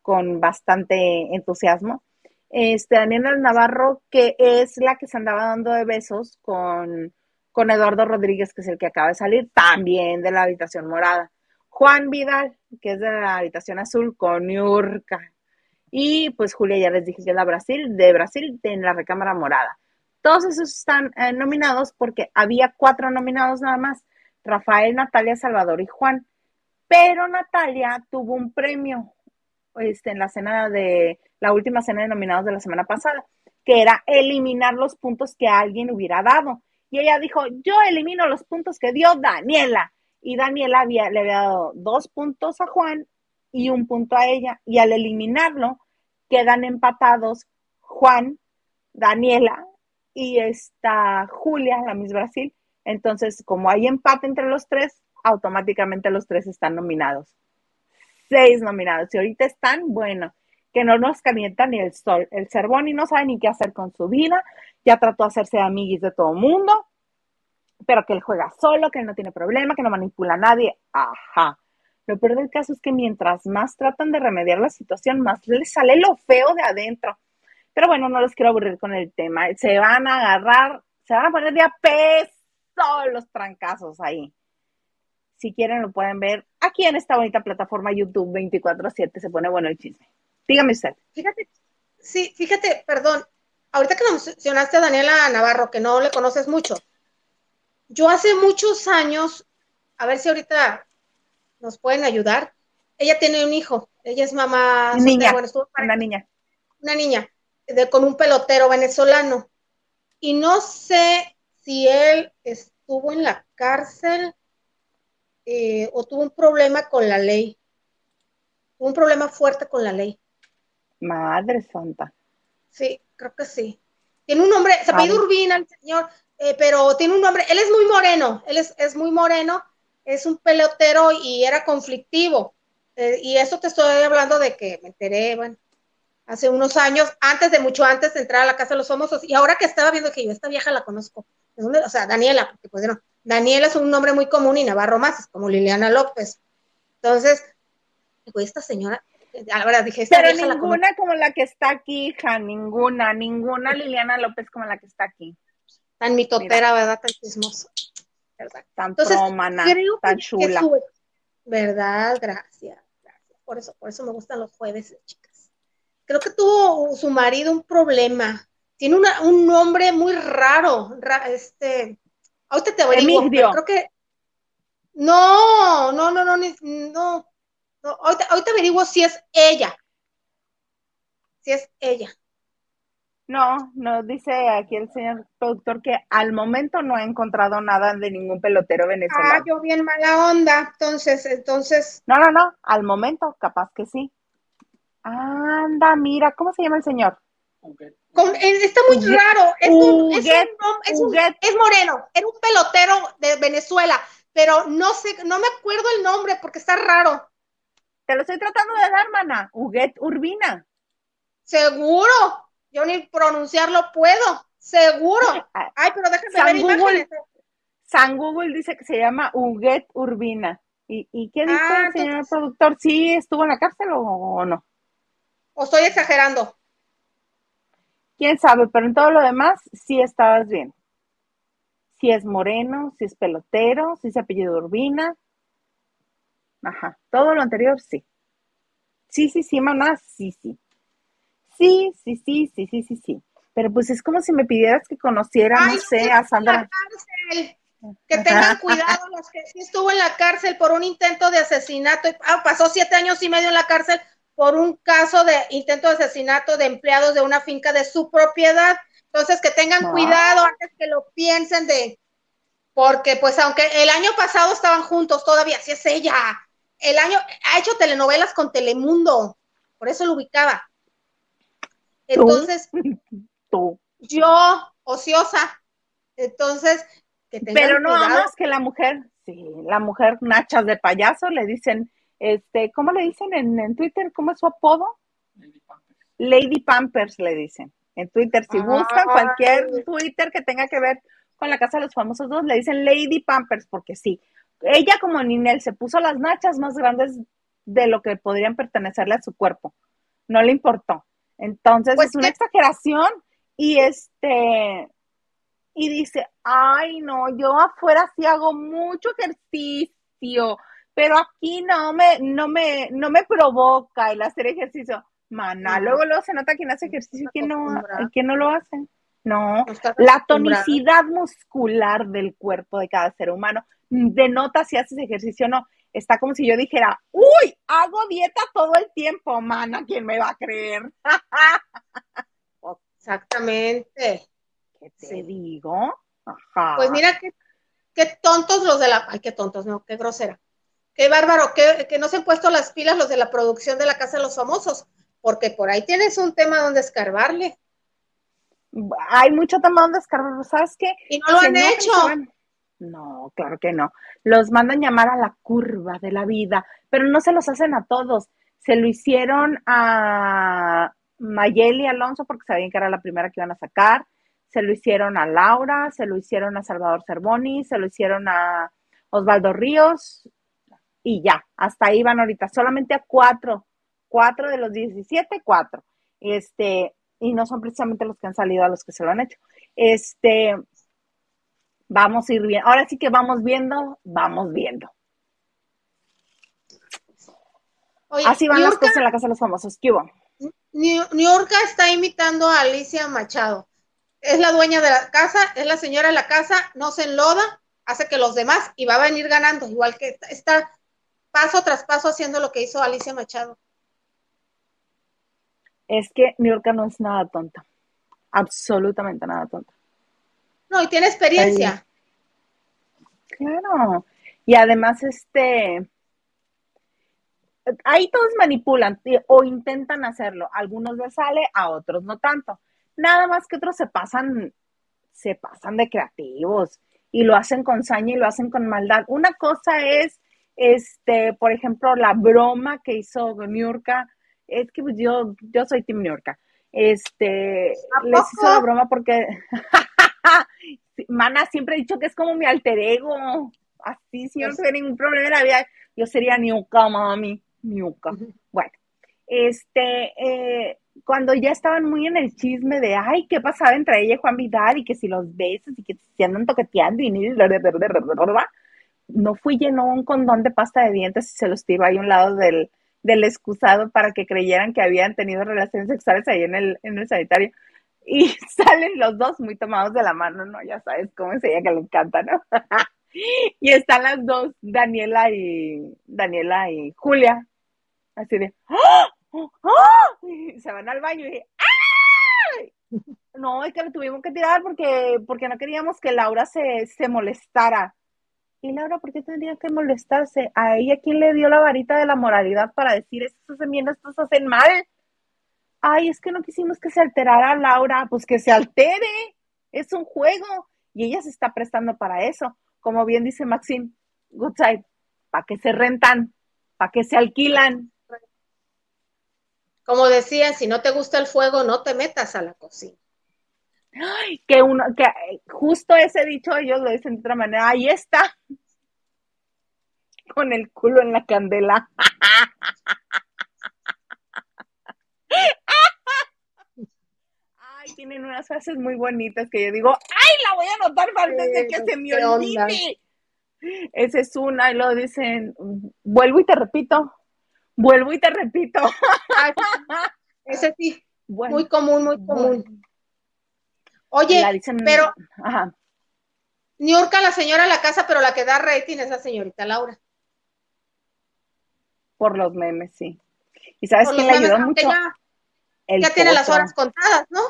con bastante entusiasmo. Este, Daniela Navarro, que es la que se andaba dando de besos con, con Eduardo Rodríguez, que es el que acaba de salir, también de la habitación morada. Juan Vidal, que es de la habitación azul, con Yurka. Y pues Julia, ya les dije que es la Brasil, de Brasil, en la recámara morada. Todos esos están eh, nominados porque había cuatro nominados nada más, Rafael, Natalia, Salvador y Juan. Pero Natalia tuvo un premio este, en la cena de la última cena de nominados de la semana pasada, que era eliminar los puntos que alguien hubiera dado. Y ella dijo, yo elimino los puntos que dio Daniela. Y Daniela había, le había dado dos puntos a Juan y un punto a ella. Y al eliminarlo, quedan empatados Juan, Daniela y esta Julia, la Miss Brasil. Entonces, como hay empate entre los tres, automáticamente los tres están nominados. Seis nominados. Y ahorita están, bueno, que no nos calienta ni el sol. El Cervoni no sabe ni qué hacer con su vida. Ya trató de hacerse amiguis de todo mundo, pero que él juega solo, que él no tiene problema, que no manipula a nadie. Ajá. Lo peor del caso es que mientras más tratan de remediar la situación, más les sale lo feo de adentro. Pero bueno, no los quiero aburrir con el tema. Se van a agarrar, se van a poner de a peso los trancazos ahí. Si quieren lo pueden ver aquí en esta bonita plataforma YouTube 24/7. Se pone bueno el chisme. Dígame usted. Fíjate, sí, fíjate, perdón. Ahorita que mencionaste a Daniela Navarro, que no le conoces mucho. Yo hace muchos años, a ver si ahorita nos pueden ayudar. Ella tiene un hijo, ella es mamá. Niña, una niña. Una niña de, con un pelotero venezolano. Y no sé si él estuvo en la cárcel eh, o tuvo un problema con la ley. un problema fuerte con la ley. Madre santa. Sí, creo que sí. Tiene un nombre, se pide Urbina el señor, eh, pero tiene un nombre, él es muy moreno, él es, es muy moreno, es un pelotero y era conflictivo. Eh, y eso te estoy hablando de que me enteré, bueno, hace unos años, antes de mucho antes de entrar a la Casa de los Famosos, y ahora que estaba viendo que yo esta vieja la conozco, o sea, Daniela, porque pues no, Daniela es un nombre muy común y Navarro más, es como Liliana López. Entonces, digo, esta señora, verdad dije, pero ninguna como la que está aquí, hija, ninguna, ninguna Liliana López como la que está aquí. Tan mitotera, ¿verdad? Tan chismosa. ¿verdad? Tan Entonces, tan chula. ¿Verdad? Gracias, gracias. Por eso, por eso me gustan los jueves, chicas. Creo que tuvo su marido un problema. Tiene un nombre muy raro, este, ahorita te averiguo, creo que no, no, no, no, no, no, ahorita, ahorita averiguo si es ella, si es ella. No, no dice aquí el señor productor que al momento no ha encontrado nada de ningún pelotero venezolano. Ah, yo bien mala onda, entonces, entonces. No, no, no, al momento, capaz que sí. Anda, mira, ¿cómo se llama el señor? Eh, está muy raro, es, es, es, moreno, era un pelotero de Venezuela, pero no sé, no me acuerdo el nombre porque está raro. Te lo estoy tratando de dar, mana, Huguet Urbina. Seguro, yo ni pronunciarlo puedo, seguro. Ay, pero déjame ver Google, San Google dice que se llama Huguet Urbina. ¿Y, qué dice ah, el señor productor? ¿Sí estuvo en la cárcel o, no? ¿O estoy exagerando? Quién sabe, pero en todo lo demás sí estabas bien. Si es moreno, si es pelotero, si es apellido Urbina. Ajá, todo lo anterior sí. Sí, sí, sí, mamá, sí, sí. Sí, sí, sí, sí, sí, sí, sí. Pero pues es como si me pidieras que conociera, no sé, a Sandra. Que tengan cuidado los que sí estuvo en la cárcel por un intento de asesinato. Ah, pasó siete años y medio en la cárcel por un caso de intento de asesinato de empleados de una finca de su propiedad. Entonces, que tengan cuidado antes que lo piensen de, porque pues aunque el año pasado estaban juntos todavía, si es ella. El año, ha hecho telenovelas con Telemundo, por eso lo ubicaba. Entonces, yo, ociosa, entonces, que Pero no más que la mujer, sí, la mujer nachas de payaso, le dicen, este, ¿cómo le dicen en, Twitter? ¿Cómo es su apodo? Lady Pampers. Lady Pampers le dicen. En Twitter, si buscan cualquier Twitter que tenga que ver con la casa de los famosos dos, le dicen Lady Pampers, porque sí. Ella como Ninel se puso las nachas más grandes de lo que podrían pertenecerle a su cuerpo. No le importó. Entonces pues es una exageración y este y dice, ay no, yo afuera sí hago mucho ejercicio, pero aquí no me, no me, no me provoca el hacer ejercicio. Mana, luego, luego se nota quién hace ejercicio y quién no, quién no lo hace. No, la tonicidad muscular del cuerpo de cada ser humano denota si haces ejercicio o no. Está como si yo dijera, uy, hago dieta todo el tiempo, mana, ¿quién me va a creer? Exactamente. ¿Qué te digo? Pues mira qué, qué tontos los de la, ay, qué tontos, no, qué grosera qué bárbaro, que, no se han puesto las pilas los de la producción de la Casa de los Famosos, porque por ahí tienes un tema donde escarbarle. Hay mucho tema donde escarbar, ¿sabes qué? Y no lo han hecho. No, claro que no. Los mandan llamar a la curva de la vida, pero no se los hacen a todos. Se lo hicieron a Mayeli Alonso porque sabían que era la primera que iban a sacar. Se lo hicieron a Laura, se lo hicieron a Salvador Cervoni, se lo hicieron a Osvaldo Ríos, y ya, hasta ahí van ahorita, solamente a cuatro, cuatro de los 17, cuatro. Este, y no son precisamente los que han salido a los que se lo han hecho. Este, vamos a ir bien. Ahora sí que vamos viendo, vamos viendo. Así van las cosas en la casa de los famosos. ¿Qué hubo? New está imitando a Alicia Machado. Es la dueña de la casa, es la señora de la casa, no se enloda, hace que los demás y va a venir ganando, igual que está paso tras paso haciendo lo que hizo Alicia Machado. Es que New no es nada tonta, absolutamente nada tonta. No, y tiene experiencia. Claro. Y además, este, ahí todos manipulan o intentan hacerlo. algunos les sale, a otros no tanto. Nada más que otros se pasan, se pasan de creativos y lo hacen con saña y lo hacen con maldad. Una cosa es este, por ejemplo, la broma que hizo Niurka, es que yo, yo soy Tim Niurka. Este, les hizo la broma porque Mana siempre he dicho que es como mi alter ego. Así, si yo no tuviera ningún problema en la vida, yo sería Niurka, mami. Niurka. Bueno, este, eh, cuando ya estaban muy en el chisme de, ay, ¿qué pasaba entre ella y Juan Vidal? Y que si los besos y que se andan toqueteando y. No fui llenó un condón de pasta de dientes y se los tiró ahí a un lado del, del excusado para que creyeran que habían tenido relaciones sexuales ahí en el, en el sanitario. Y salen los dos muy tomados de la mano, ¿no? Ya sabes cómo es ella que le encanta, ¿no? y están las dos, Daniela y Daniela y Julia, así de, ¡Ah! se van al baño y No, es que lo tuvimos que tirar porque, porque no queríamos que Laura se, se molestara. Y Laura, ¿por qué tendría que molestarse? ¿A ella quién le dio la varita de la moralidad para decir hacen bien, estos hacen mal? Ay, es que no quisimos que se alterara Laura, pues que se altere, es un juego y ella se está prestando para eso. Como bien dice Maxine, good side, ¿para que se rentan? ¿Para que se alquilan? Como decían, si no te gusta el fuego, no te metas a la cocina. Ay, que uno, que justo ese dicho ellos lo dicen de otra manera, ahí está, con el culo en la candela. Ay, tienen unas frases muy bonitas que yo digo, ay, la voy a anotar antes de que se me olvide. Esa es una, y lo dicen, vuelvo y te repito, vuelvo y te repito. ese sí, muy común, muy común. Oye, pero Ajá. Niurka, la señora de la casa, pero la que da rating es la señorita Laura. Por los memes, sí. Y sabes que le ayudó mucho. Ya, tiene las horas contadas, ¿no?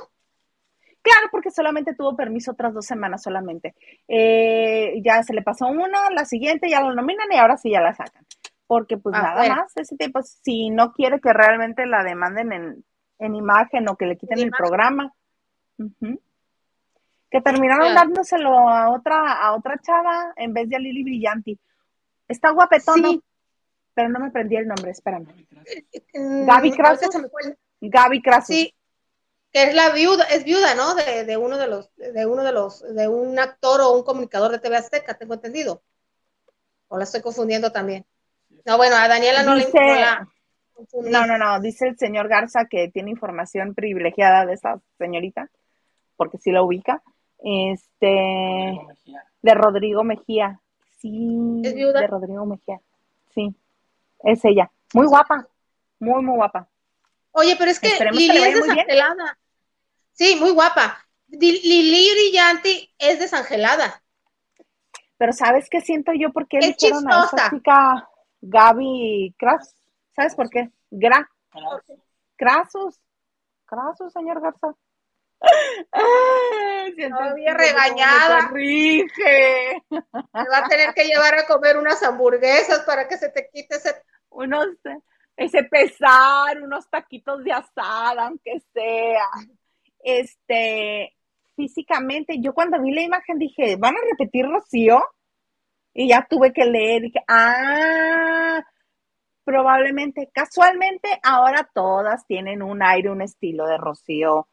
Claro, porque solamente tuvo permiso otras dos semanas solamente. Eh, ya se le pasó uno, la siguiente ya lo nominan y ahora sí ya la sacan. Porque pues ah, nada más, ese tipo, si no quiere que realmente la demanden en, imagen o que le quiten el programa que terminaron dándoselo a otra, a otra chava en vez de a Lili Brillanti. Está guapetona, pero no me prendí el nombre, espérame. Mm, Gaby Crasus. Gaby Crasus. Sí, que es la viuda, es viuda, ¿no? De, de, uno de los, de uno de los, de un actor o un comunicador de TV Azteca, tengo entendido. O la estoy confundiendo también. No, bueno, a Daniela no le No, no, no, dice el señor Garza que tiene información privilegiada de esa señorita, porque sí la ubica, este, de Rodrigo Mejía. Sí, de Rodrigo Mejía. Sí, es ella. Muy guapa, muy, muy guapa. Oye, pero es que Lili es desangelada. Sí, muy guapa. Lili Brillanti es desangelada. Pero ¿sabes qué siento yo? Porque eligieron a esa chica Gaby Cras. ¿Sabes por qué? Gra. Crasus. Crasus, señor Garza. Todavía regañada. Me va a tener que llevar a comer unas hamburguesas para que se te quite ese. Unos, ese pesar, unos taquitos de asada, aunque sea. Este, físicamente, yo cuando vi la imagen dije, ¿van a repetir Rocío? Y ya tuve que leer, dije, ah, probablemente, casualmente, ahora todas tienen un aire, un estilo de Rocío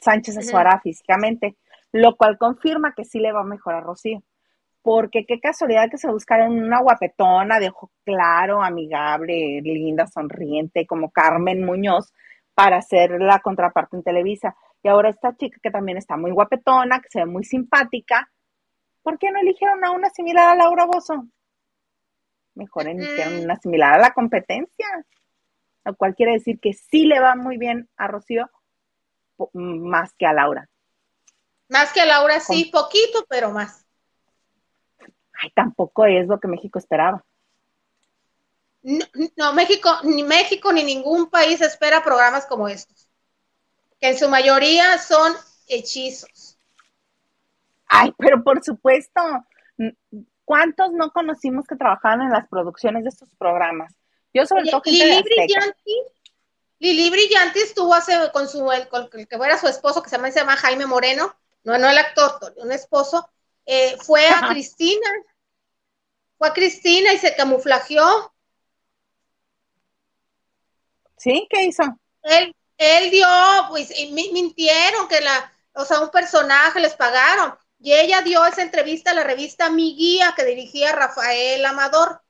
Sánchez Azuara físicamente, lo cual confirma que sí le va a mejorar a Rocío. Porque qué casualidad que se buscaron una guapetona de ojo claro, amigable, linda, sonriente, como Carmen Muñoz, para hacer la contraparte en Televisa. Y ahora esta chica que también está muy guapetona, que se ve muy simpática, ¿por qué no eligieron a una similar a Laura Bozo? Mejor eligieron una similar a la competencia, lo cual quiere decir que sí le va muy bien a Rocío, más que a Laura. Más que a Laura, sí, poquito, pero más. Ay, tampoco es lo que México esperaba. No, México, ni México ni ningún país espera programas como estos, que en su mayoría son hechizos. Ay, pero por supuesto, ¿cuántos no conocimos que trabajaban en las producciones de estos programas? Yo sobre todo gente Lili Brillante estuvo hace con su, el, con el que fuera su esposo, que se llama, se llama Jaime Moreno, no, no el actor, un esposo, eh, fue a Cristina, fue a Cristina y se camuflajeó. ¿Sí? ¿Qué hizo? Él, él dio, pues mintieron que la, o sea, un personaje les pagaron. Y ella dio esa entrevista a la revista Mi Guía que dirigía Rafael Amador.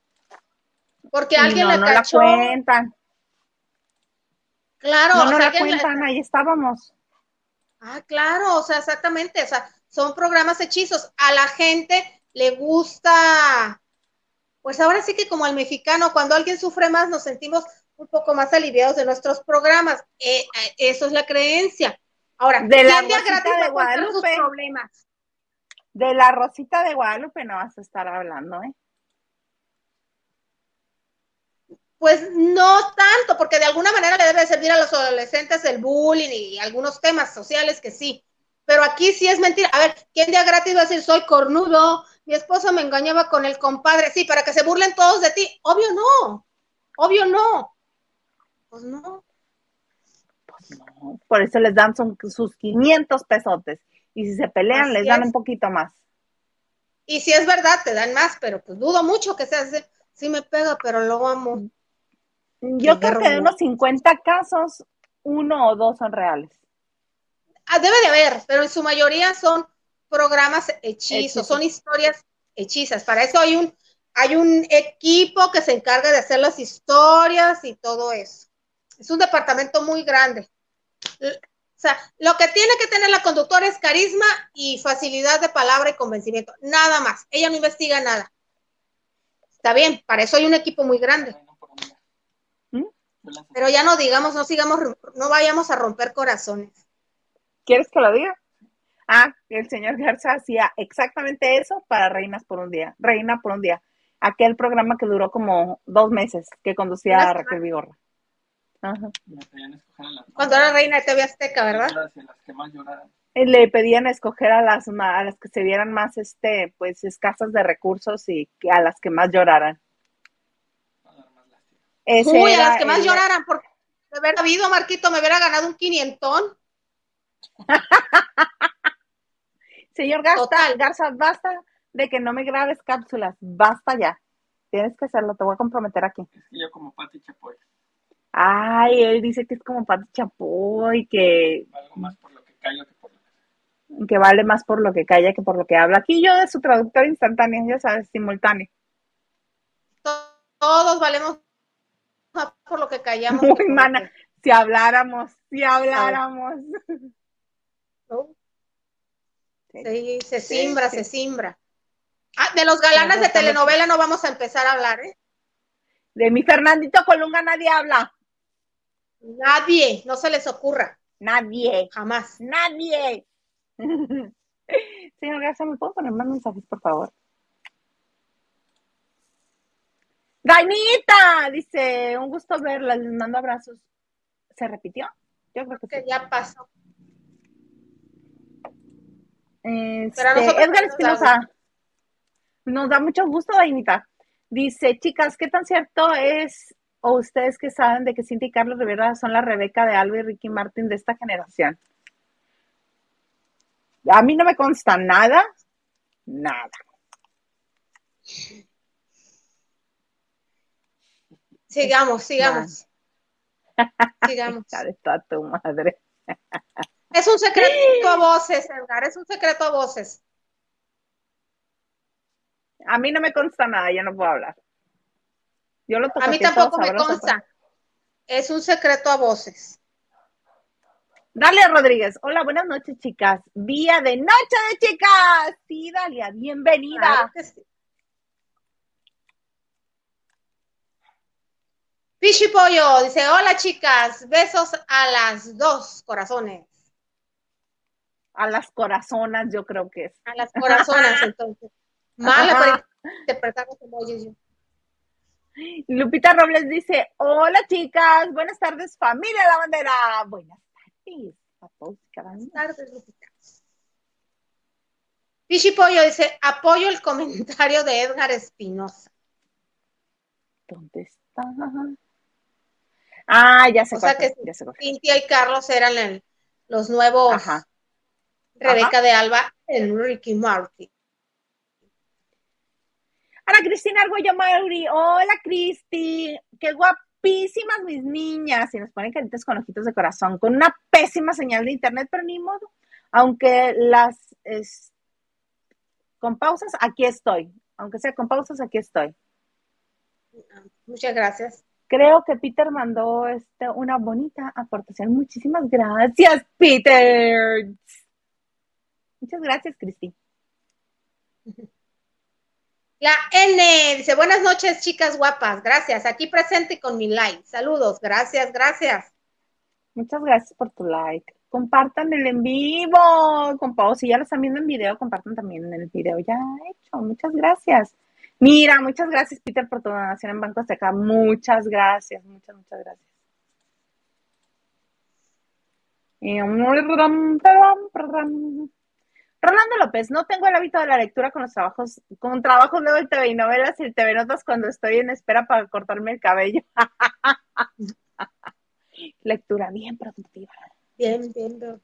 Porque alguien le cachó. La cuentan Claro, no nos la cuentan, ahí estábamos. Ah, claro, o sea, exactamente, o sea, son programas hechizos. A la gente le gusta, pues ahora sí que como al mexicano, cuando alguien sufre más, nos sentimos un poco más aliviados de nuestros programas. Eh, eh, eso es la creencia. Ahora, de la Rosita de Guadalupe. Problemas? De la Rosita de Guadalupe no vas a estar hablando, ¿eh? Pues no tanto, porque de alguna manera le debe servir a los adolescentes el bullying y algunos temas sociales que sí. Pero aquí sí es mentira. A ver, ¿quién día gratis va a decir soy cornudo? Mi esposa me engañaba con el compadre. Sí, para que se burlen todos de ti. Obvio no. Obvio no. Pues no. Pues no. Por eso les dan sus 500 pesotes. Y si se pelean, les dan un poquito más. Y si es verdad, te dan más, pero pues dudo mucho que sea así. Sí me pega, pero lo amo. Yo creo que de unos 50 casos, uno o dos son reales. Ah, debe de haber, pero en su mayoría son programas hechizos, son historias hechizas. Para eso hay un, hay un equipo que se encarga de hacer las historias y todo eso. Es un departamento muy grande. O sea, lo que tiene que tener la conductora es carisma y facilidad de palabra y convencimiento. Nada más. Ella no investiga nada. Está bien, para eso hay un equipo muy grande. Pero ya no digamos, no sigamos, no vayamos a romper corazones. ¿Quieres que lo diga? Ah, el señor Garza hacía exactamente eso para Reinas por un día, Reina por un día. Aquel programa que duró como dos meses, que conducía a Raquel Vigorra. Cuando era reina de TV Azteca, ¿verdad? Le pedían escoger a las, a las que se vieran más, este, pues, escasas de recursos y a las que más lloraran. Uy, a las que más lloraran, porque de haber habido, Marquito, me hubiera ganado un quinientón. Señor Garza, Garza, basta de que no me grabes cápsulas, basta ya. Tienes que hacerlo, te voy a comprometer aquí. Es que yo como Pati Chapoy. Ay, él dice que es como Pati Chapoy, que... Algo más por lo que calla que por lo que... Que vale más por lo que calla que por lo que habla. Aquí yo de su traductor instantáneo, ya sabes, simultáneo. Todos valemos por lo que callamos. Muy mana, si habláramos, si habláramos. Sí, se simbra, se simbra. Ah, de los galanes de telenovela no vamos a empezar a hablar, ¿eh? De mi Fernandito Colunga nadie habla. Nadie, no se les ocurra. Nadie. Jamás. Nadie. Señor Garza, ¿me puedo poner más mensajes, por favor? Dainita, dice, un gusto verla, les mando abrazos. ¿Se repitió? Yo creo que, ya pasó. Este, Edgar Espinosa, nos da mucho gusto, Dainita. Dice, chicas, ¿qué tan cierto es o ustedes que saben de que Cintia y Carlos Rivera son la Rebeca de Alba y Ricky Martin de esta generación? A mí no me consta nada, nada. Sigamos, sigamos. Sigamos. Está tu madre. Es un secreto a voces, Edgar, es un secreto a voces. A mí no me consta nada, ya no puedo hablar. Yo lo a mí tampoco me consta. Es un secreto a voces. Dalia Rodríguez, hola, buenas noches, chicas. Vía de noche de chicas. Sí, Dalia, bienvenida. Pichi Pollo dice, hola chicas, besos a las dos corazones. A las corazonas, yo creo que es. A las corazonas, entonces. Emojis yo. Lupita Robles dice, hola chicas, buenas tardes, familia La Bandera. Buenas tardes Buenas tardes, Lupita. Pichi Pollo dice, apoyo el comentario de Edgar Espinosa. ¿Dónde está? Ah, ya se O sea que Cintia y Carlos eran los nuevos Rebeca de Alba en Ricky Martin. Ana Cristina Arguello Mauri, hola Cristi, qué guapísimas mis niñas, y nos ponen caritas con ojitos de corazón, con una pésima señal de internet, pero ni modo, aunque las, con pausas, aquí estoy, aunque sea con pausas, aquí estoy. Muchas gracias. Creo que Peter mandó este, una bonita aportación. Muchísimas gracias, Peter. Muchas gracias, Cristi. La N dice, buenas noches, chicas guapas. Gracias. Aquí presente con mi like. Saludos. Gracias, gracias. Muchas gracias por tu like. Compartan el en vivo. Compa si ya lo están viendo en video, compartan también en el video ya hecho. Muchas gracias. Mira, muchas gracias, Peter, por tu donación en Banco Azteca. Muchas gracias, muchas, muchas gracias. Rolando López, no tengo el hábito de la lectura con los trabajos, con trabajos luego el TV y novelas y el TV Notas cuando estoy en espera para cortarme el cabello. lectura bien productiva. Bien, bien.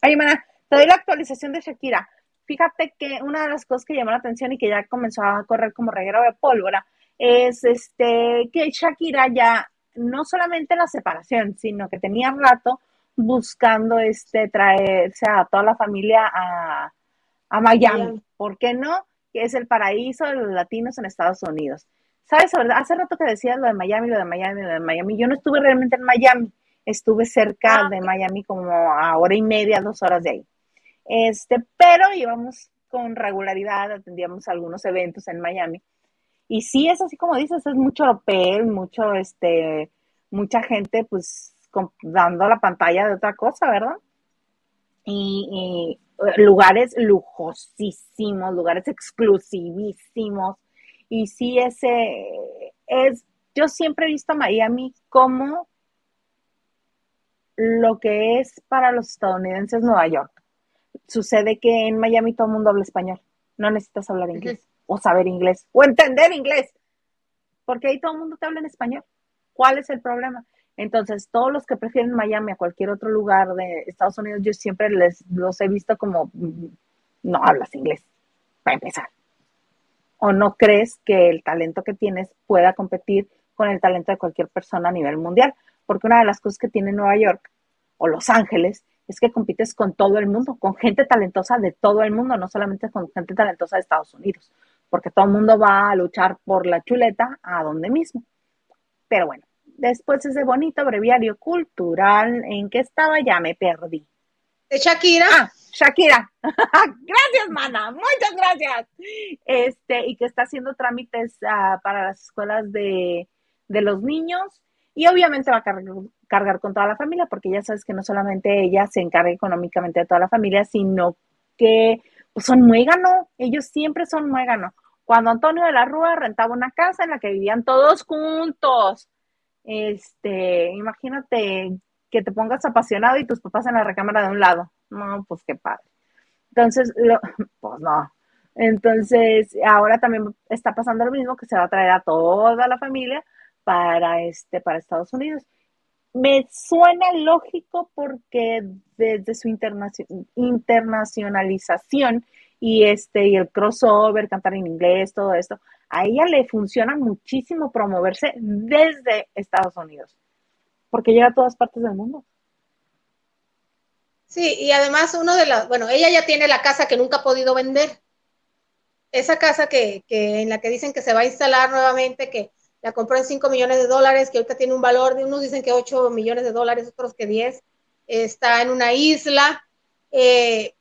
Ay, mana, te doy la actualización de Shakira. Fíjate que una de las cosas que llamó la atención y que ya comenzó a correr como reguero de pólvora es este que Shakira ya no solamente la separación, sino que tenía rato buscando este traerse a toda la familia a, Miami. ¿Por qué no? Que es el paraíso de los latinos en Estados Unidos. ¿Sabes? Hace rato que decías lo de Miami, lo de Miami, lo de Miami. Yo no estuve realmente en Miami, estuve cerca ah, de Miami como a hora y media, dos horas de ahí. Este, pero íbamos con regularidad, atendíamos algunos eventos en Miami. Y sí, es así como dices, es mucho hotel, mucho, este, mucha gente, pues, dando la pantalla de otra cosa, ¿verdad? Y, lugares lujosísimos, lugares exclusivísimos. Y sí, ese es, yo siempre he visto a Miami como lo que es para los estadounidenses Nueva York. Sucede que en Miami todo el mundo habla español. No necesitas hablar inglés o saber inglés o entender inglés, porque ahí todo el mundo te habla en español. ¿Cuál es el problema? Entonces, todos los que prefieren Miami a cualquier otro lugar de Estados Unidos, yo siempre les los he visto como, mm, no hablas inglés, para empezar. ¿O no crees que el talento que tienes pueda competir con el talento de cualquier persona a nivel mundial? Porque una de las cosas que tiene Nueva York o Los Ángeles es que compites con todo el mundo, con gente talentosa de todo el mundo, no solamente con gente talentosa de Estados Unidos, porque todo el mundo va a luchar por la chuleta a donde mismo. Pero bueno, después ese bonito breviario cultural en que estaba, ya me perdí. ¿De Shakira? Ah, Shakira. gracias, mana. Muchas gracias. Este, y que está haciendo trámites ah, para las escuelas de, los niños. Y obviamente va a cargar, con toda la familia, porque ya sabes que no solamente ella se encarga económicamente de toda la familia, sino que pues, son muégano. Ellos siempre son muégano. Cuando Antonio de la Rúa rentaba una casa en la que vivían todos juntos este, imagínate que te pongas apasionado y tus papás en la recámara de un lado. No, pues qué padre. Entonces, pues no. Entonces, ahora también está pasando lo mismo, que se va a traer a toda la familia para, este, para Estados Unidos. Me suena lógico porque desde su internacionalización y este y el crossover, cantar en inglés, todo esto, a ella le funciona muchísimo promoverse desde Estados Unidos, porque llega a todas partes del mundo. Sí, y además uno de las, bueno, ella ya tiene la casa que nunca ha podido vender. Esa casa que, que en la que dicen que se va a instalar nuevamente, que la compró en 5 millones de dólares, que ahorita tiene un valor de, unos dicen que 8 millones de dólares, otros que 10, está en una isla. Eh,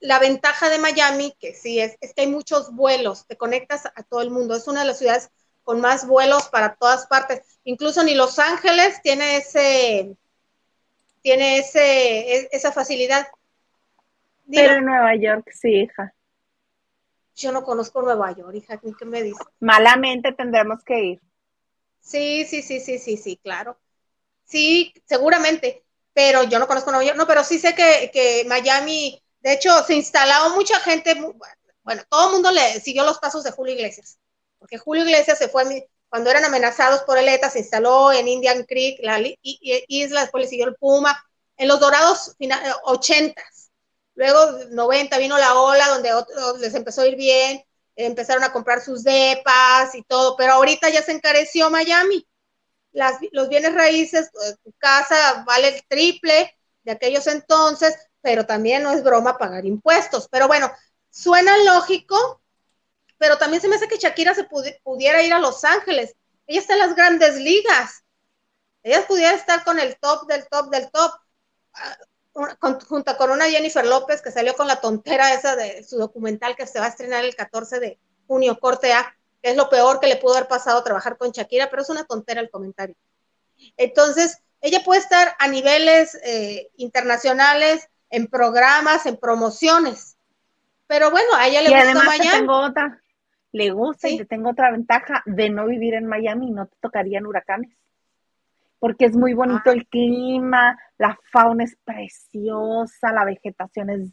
la ventaja de Miami, que sí es, es que hay muchos vuelos, te conectas a todo el mundo. Es una de las ciudades con más vuelos para todas partes. Incluso ni Los Ángeles tiene ese, tiene ese, e, esa facilidad. Pero en Nueva York sí, hija. Yo no conozco Nueva York, hija, ¿qué me dices? Malamente tendremos que ir. Sí, sí, sí, sí, sí, sí, claro. Sí, seguramente, pero yo no conozco Nueva York. No, pero sí sé que, que Miami de hecho, se instaló mucha gente, bueno, todo el mundo le siguió los pasos de Julio Iglesias, porque Julio Iglesias se fue cuando eran amenazados por el ETA, se instaló en Indian Creek, la isla, después le siguió el Puma, en los dorados 80, luego 90 vino la ola donde les empezó a ir bien, empezaron a comprar sus depas y todo, pero ahorita ya se encareció Miami. los bienes raíces, eh, tu casa vale el triple de aquellos entonces, pero también no es broma pagar impuestos. Pero bueno, suena lógico, pero también se me hace que Shakira se pudiera ir a Los Ángeles. ella está en las grandes ligas. Ella pudiera estar con el top del top del top, ah, junto con una Jennifer López que salió con la tontera esa de su documental que se va a estrenar el 14 de junio, corte A, que es lo peor que le pudo haber pasado trabajar con Shakira, pero es una tontera el comentario. Entonces, ella puede estar a niveles eh, internacionales, en programas, en promociones. Pero bueno, a ella le gusta Miami. tengo otra, le gusta y te tengo otra ventaja de no vivir en Miami, no te tocarían huracanes. Porque es muy bonito ah. el clima, la fauna es preciosa, la vegetación es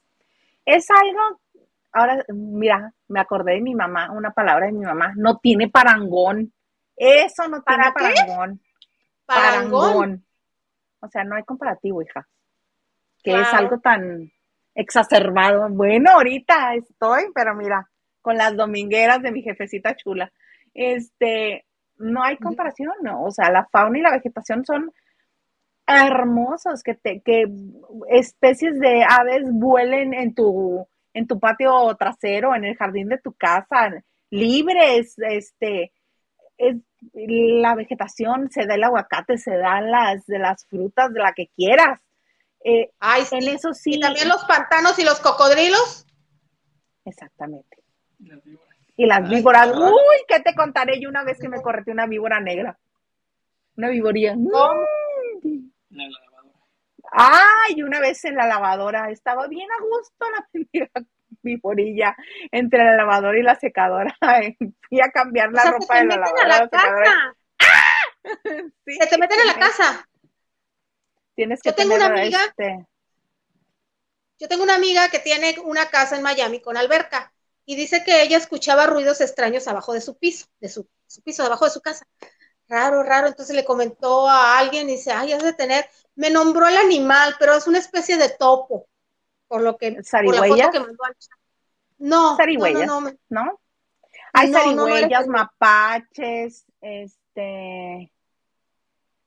es algo ahora mira, me acordé de mi mamá, una palabra de mi mamá, no tiene parangón. Eso no tiene parangón. parangón. O sea, no hay comparativo, hija. Que es algo tan exacerbado. Bueno, ahorita estoy, pero mira, con las domingueras de mi jefecita chula. Este, no hay comparación, ¿no? O sea, la fauna y la vegetación son hermosos, que, te, que especies de aves vuelen en tu, en tu patio trasero, en el jardín de tu casa, libres, este, es, la vegetación, se da el aguacate, se dan las, de las frutas, de la que quieras. Eh, Ay, en eso sí. ¿Y también los pantanos y los cocodrilos? Exactamente. Y las víboras. Uy, ¿qué te contaré yo una vez que me correté una víbora negra? Una víboría. La lavadora. Ay, una vez en la lavadora estaba bien a gusto la víborilla entre la lavadora y la secadora. Fui a cambiar la ropa de la lavadora. se te meten en la casa. Tienes que yo tengo una amiga. Este yo tengo una amiga que tiene una casa en Miami con alberca y dice que ella escuchaba ruidos extraños abajo de su piso, de su, piso, debajo de su casa. Raro, raro. Entonces le comentó a alguien y dice, ay, has de tener, me nombró el animal, pero es una especie de topo, por lo que, por la foto que mandó al No, no, no, no, Hay zarigüeyas, mapaches, este,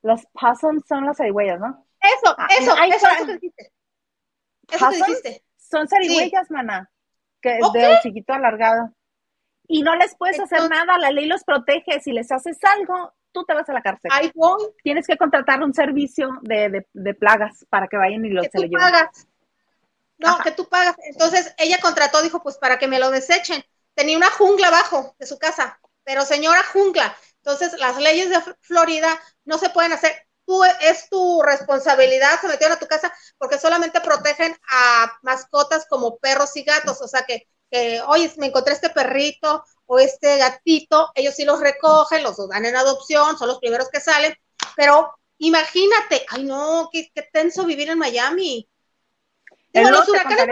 los possums son las zarigüeyas, ¿no? Eso, ah, eso, eso, eso que dijiste. Eso dijiste. Son zarigüeyas, mana, que es de chiquito alargado. Y no les puedes hacer nada, la ley los protege. Si les haces algo, tú te vas a la cárcel. Ahí voy. Tienes que contratar un servicio de, de, plagas para que vayan y lo se lo lleven. Pagas. No, que tú pagas. Entonces ella contrató, dijo, pues para que me lo desechen. Tenía una jungla abajo de su casa, pero señora jungla. Entonces las leyes de Florida no se pueden hacer es tu responsabilidad, se metieron a tu casa porque solamente protegen a mascotas como perros y gatos, o sea que, oye, me encontré este perrito o este gatito, ellos sí los recogen, los dan en adopción, son los primeros que salen, pero imagínate, ay no, qué, tenso vivir en Miami. Digo, los huracanes,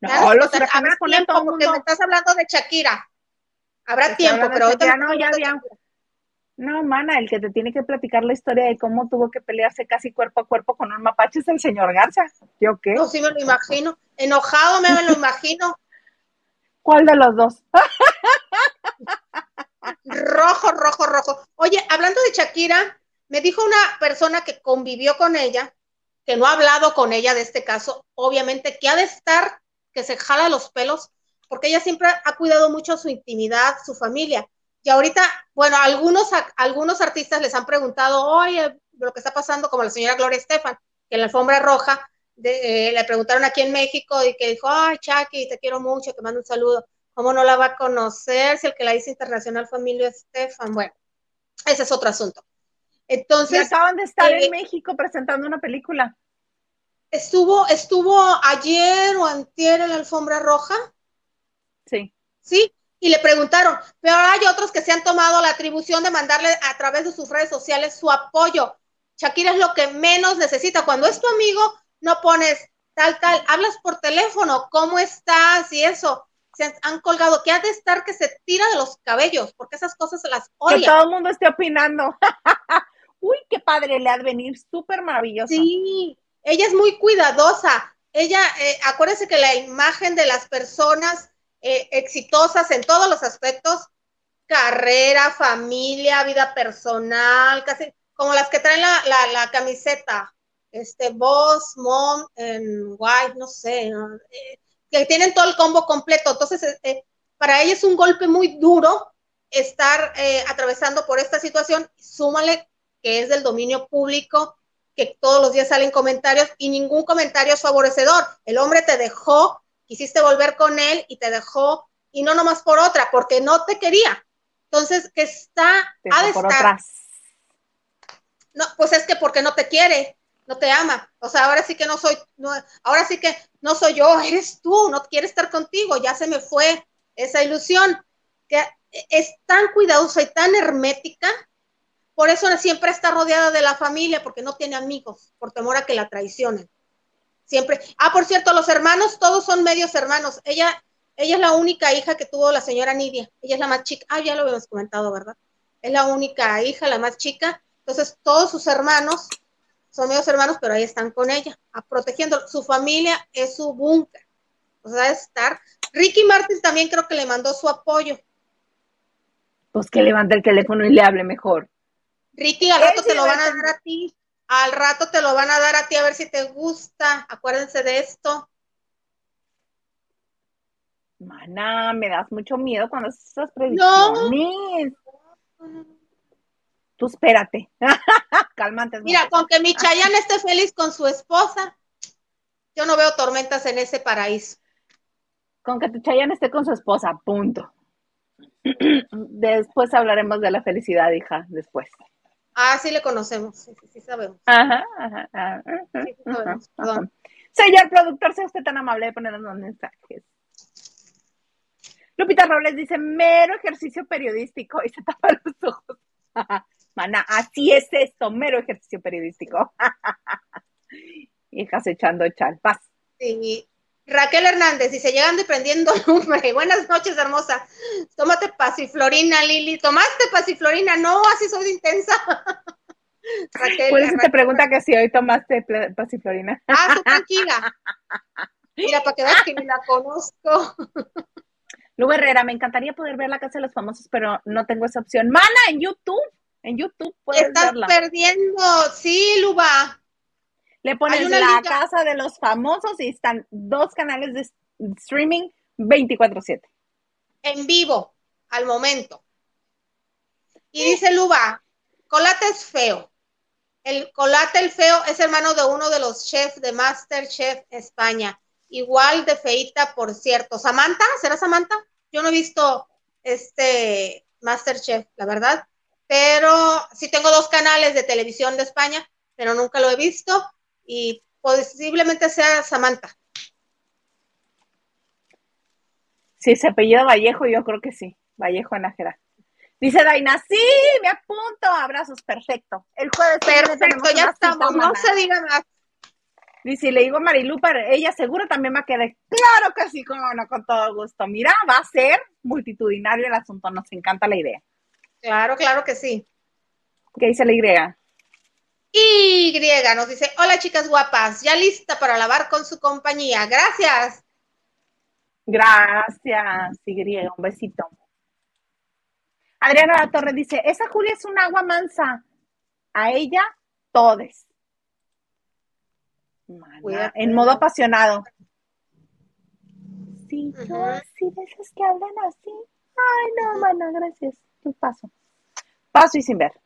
No, los huracanes me estás hablando de Shakira. Habrá tiempo, pero ahorita no, ya, ya. No, mana, el que te tiene que platicar la historia de cómo tuvo que pelearse casi cuerpo a cuerpo con un mapache es el señor Garza. ¿Yo qué? No, sí me lo imagino. Enojado me, lo imagino. ¿Cuál de los dos? rojo, rojo, rojo. Oye, hablando de Shakira, me dijo una persona que convivió con ella, que no ha hablado con ella de este caso, obviamente, que ha de estar, que se jala los pelos, porque ella siempre ha cuidado mucho su intimidad, su familia y ahorita, bueno, algunos, algunos artistas les han preguntado, oye, lo que está pasando, como la señora Gloria Estefan, que en la alfombra roja eh, le preguntaron aquí en México y que dijo, ay, Chucky, te quiero mucho, te mando un saludo. ¿Cómo no la va a conocer si el que la dice internacional familia Estefan? Bueno, ese es otro asunto. Entonces. acaban de estar en eh, México presentando una película. Estuvo, estuvo ayer o antier en la alfombra roja. Sí. Sí, y le preguntaron, pero hay otros que se han tomado la atribución de mandarle a través de sus redes sociales su apoyo. Shakira es lo que menos necesita. Cuando es tu amigo, no pones tal, tal, hablas por teléfono, ¿cómo estás? Y eso. Se han colgado, que ha de estar que se tira de los cabellos, porque esas cosas se las odia. Que todo el mundo esté opinando. Uy, qué padre, le ha de venir súper maravilloso. Sí, ella es muy cuidadosa. Ella, eh, acuérdense que la imagen de las personas eh, exitosas en todos los aspectos, carrera, familia, vida personal, casi como las que traen la, la, camiseta, este, boss, mom, en white, no sé, eh, que tienen todo el combo completo. Entonces, eh, para ella es un golpe muy duro estar eh, atravesando por esta situación, súmale que es del dominio público, que todos los días salen comentarios y ningún comentario es favorecedor. El hombre te dejó, quisiste volver con él y te dejó, y no nomás por otra, porque no te quería. Entonces, que está, ha de estar. No, pues es que porque no te quiere, no te ama. O sea, ahora sí que no soy, no, ahora sí que no soy yo, eres tú, no quiere estar contigo, ya se me fue esa ilusión. Que es tan cuidadosa y tan hermética, por eso siempre está rodeada de la familia, porque no tiene amigos, por temor a que la traicionen. Siempre. Ah, por cierto, los hermanos, todos son medios hermanos. Ella, ella es la única hija que tuvo la señora Nidia. Ella es la más chica. Ah, ya lo habíamos comentado, ¿verdad? Es la única hija, la más chica. Entonces, todos sus hermanos son medios hermanos, pero ahí están con ella, protegiendo. Su familia es su búnker. O sea, estar. Ricky Martin también creo que le mandó su apoyo pues que levante el teléfono y le hable mejor. Ricky, al rato te lo van a dar a ti. Al rato te lo van a dar a ti a ver si te gusta. Acuérdense de esto. Mana, me das mucho miedo cuando haces esas predicciones. No. Tú espérate. Calmante. Mira, con que mi Chayanne esté feliz con su esposa, yo no veo tormentas en ese paraíso. Con que tu Chayanne esté con su esposa, punto. Después hablaremos de la felicidad, hija, después. Ah, sí le conocemos, sí, sí, sabemos. Ajá, ajá, ajá, sí, sabemos. Señor productor, sea usted tan amable de ponernos los mensajes. Lupita Robles dice, mero ejercicio periodístico y se tapa los ojos. Mana, así es esto, mero ejercicio periodístico. Hijas echando chal. Sí, Raquel Hernández dice, llegando y prendiendo lumbre. Buenas noches, hermosa. Tómate pasiflorina, Lili. ¿Tomaste pasiflorina? No, así soy intensa. Raquel, Por eso te pregunta que si hoy tomaste pasiflorina. Ah, tú tranquila. Mira, para que veas que ni la conozco. Lu Herrera, me encantaría poder ver la casa de los famosos, pero no tengo esa opción. Mana, en YouTube. En YouTube puedes Estás perdiendo. Sí, Luba. Le pones la casa de los famosos y están dos canales de streaming 24/7. En vivo, al momento. Y dice Luba, Colate es feo. El Colate el feo es hermano de uno de los chefs de Masterchef España. Igual de feita, por cierto. Samantha, ¿será Samantha? Yo no he visto este Masterchef, la verdad. Pero sí tengo dos canales de televisión de España, pero nunca lo he visto y posiblemente sea Samantha. Sí, se apellido Vallejo, yo creo que sí. Vallejo Nájera. Dice Daina, sí, me apunto. Abrazos, perfecto. El jueves. Perfecto, ya estamos. No se diga más. Dice, le digo a Marilu, para ella seguro también va a quedar. Claro que sí, como no, con todo gusto. Mira, va a ser multitudinario el asunto. Nos encanta la idea. Claro, claro que sí. ¿Qué dice la idea? Y nos dice, hola chicas guapas, ya lista para lavar con su compañía. Gracias. Gracias, Y, un besito. Adriana La Torre dice, esa Julia es un agua mansa. A ella, todes. en modo apasionado. Sí, yo así de esas que hablan así. Ay, no, mana, gracias. paso. Paso y sin ver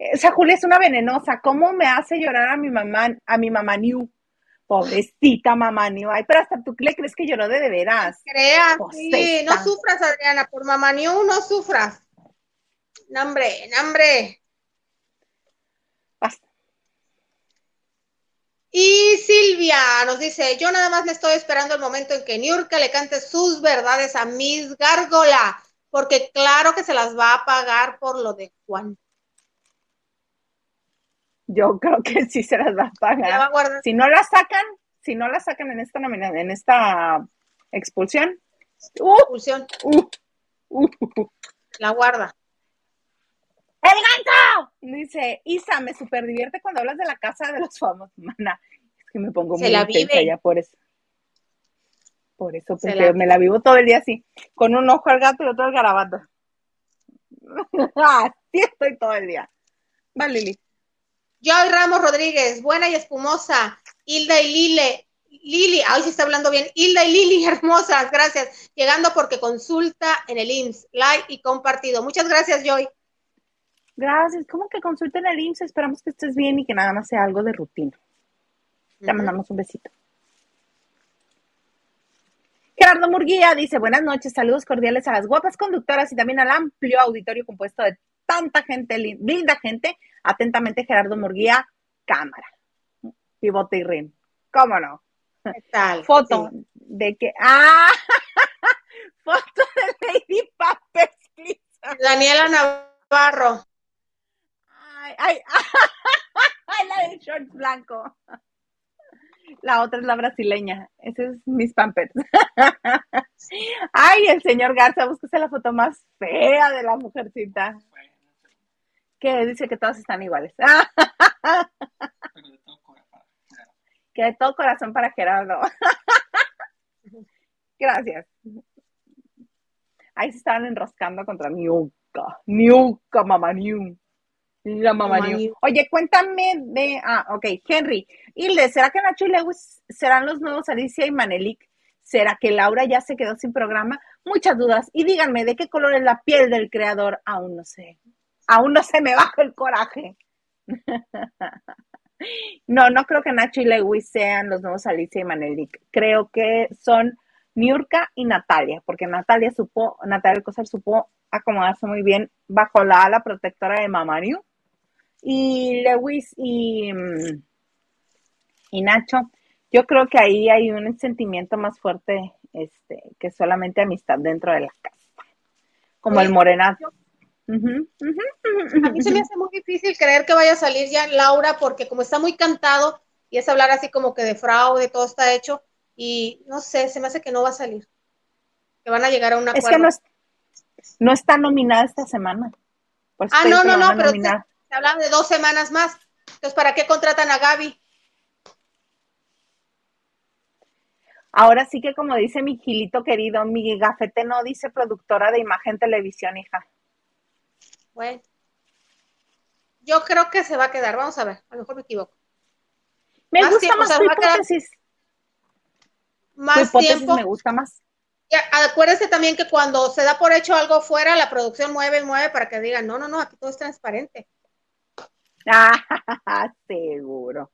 esa Julia es una venenosa. ¿Cómo me hace llorar a mi mamá, a mi mamá New? Pobrecita mamá New. Ay, pero hasta tú le crees que lloró de de veras. Crea, sí, no sufras, Adriana, por mamá New no sufras. Nombre, nombre. Basta. Y Silvia nos dice, yo nada más le estoy esperando el momento en que Niurka le cante sus verdades a Miss Gárgola, porque claro que se las va a pagar por lo de Juan. Yo creo que sí se las va a pagar. si no la sacan, si no la sacan en esta en esta expulsión, uh, expulsión. Uh, uh, la guarda. ¡El ganso! Dice, Isa, me super divierte cuando hablas de la casa de los famosos. Mana, es que me pongo muy intensa ya por eso. Por eso, porque me la vivo todo el día así, con un ojo al gato y otro al garabato. así estoy todo el día. Va, Lili. Joy Ramos Rodríguez, buena y espumosa. Hilda y Lile, Lili, ay, sí está hablando bien. Hilda y Lili, hermosas, gracias. Llegando porque consulta en el IMSS, like y compartido. Muchas gracias, Joy. Gracias. ¿Cómo que consulta en el IMSS? Esperamos que estés bien y que nada más sea algo de rutina. Te mandamos un besito. Gerardo Murguía dice, buenas noches, saludos cordiales a las guapas conductoras y también al amplio auditorio compuesto de tanta gente, linda gente. Atentamente, Gerardo Murguía, cámara. Pivote y rin. ¿Cómo no? ¿Qué tal? Foto de que. ¡Ah! Foto de Lady Pampers, Daniela Navarro. Ay, ay, ay, la del short blanco. La otra es la brasileña. Ese es mis pampers. Ay, el señor Garza, búsquese la foto más fea de la mujercita. Que dice que todas están iguales. Que de todo corazón para Gerardo. Gracias. Ahí se estaban enroscando contra Niuca. Niuca, mamá Niu. La mamá Oye, cuéntame de. Ah, ok, Henry. Hilde, ¿será que Nacho y Lewis serán los nuevos Alicia y Manelik? ¿Será que Laura ya se quedó sin programa? Muchas dudas. Y díganme, ¿de qué color es la piel del creador? Aún no sé. Aún no se me baja el coraje. no, no creo que Nacho y Lewis sean los nuevos Alicia y Manelik. Creo que son Niurka y Natalia, porque Natalia supo, Natalia Coser supo acomodarse muy bien bajo la ala protectora de Mamariu y Lewis y, mm, y Nacho, yo creo que ahí hay un sentimiento más fuerte este, que solamente amistad dentro de la casa, como el a mí se me hace muy difícil creer que vaya a salir ya Laura porque como está muy cantado y es hablar así como que de fraude, todo está hecho y no sé, se me hace que no va a salir. Que van a llegar a una. Es que no, no está nominada esta semana. ah, no, no, no, pero se hablan de dos semanas más. Entonces, ¿para qué contratan a Gaby? Ahora sí que como dice mi Gilito querido, mi gafete no dice productora de imagen televisión, hija. Bueno. Yo creo que se va a quedar. Vamos a ver, a lo mejor me equivoco. Me gusta más tu hipótesis. Más tiempo. me gusta más. Ya, acuérdese también que cuando se da por hecho algo fuera, la producción mueve, mueve para que digan, no, no, no, aquí todo es transparente. Ah, seguro.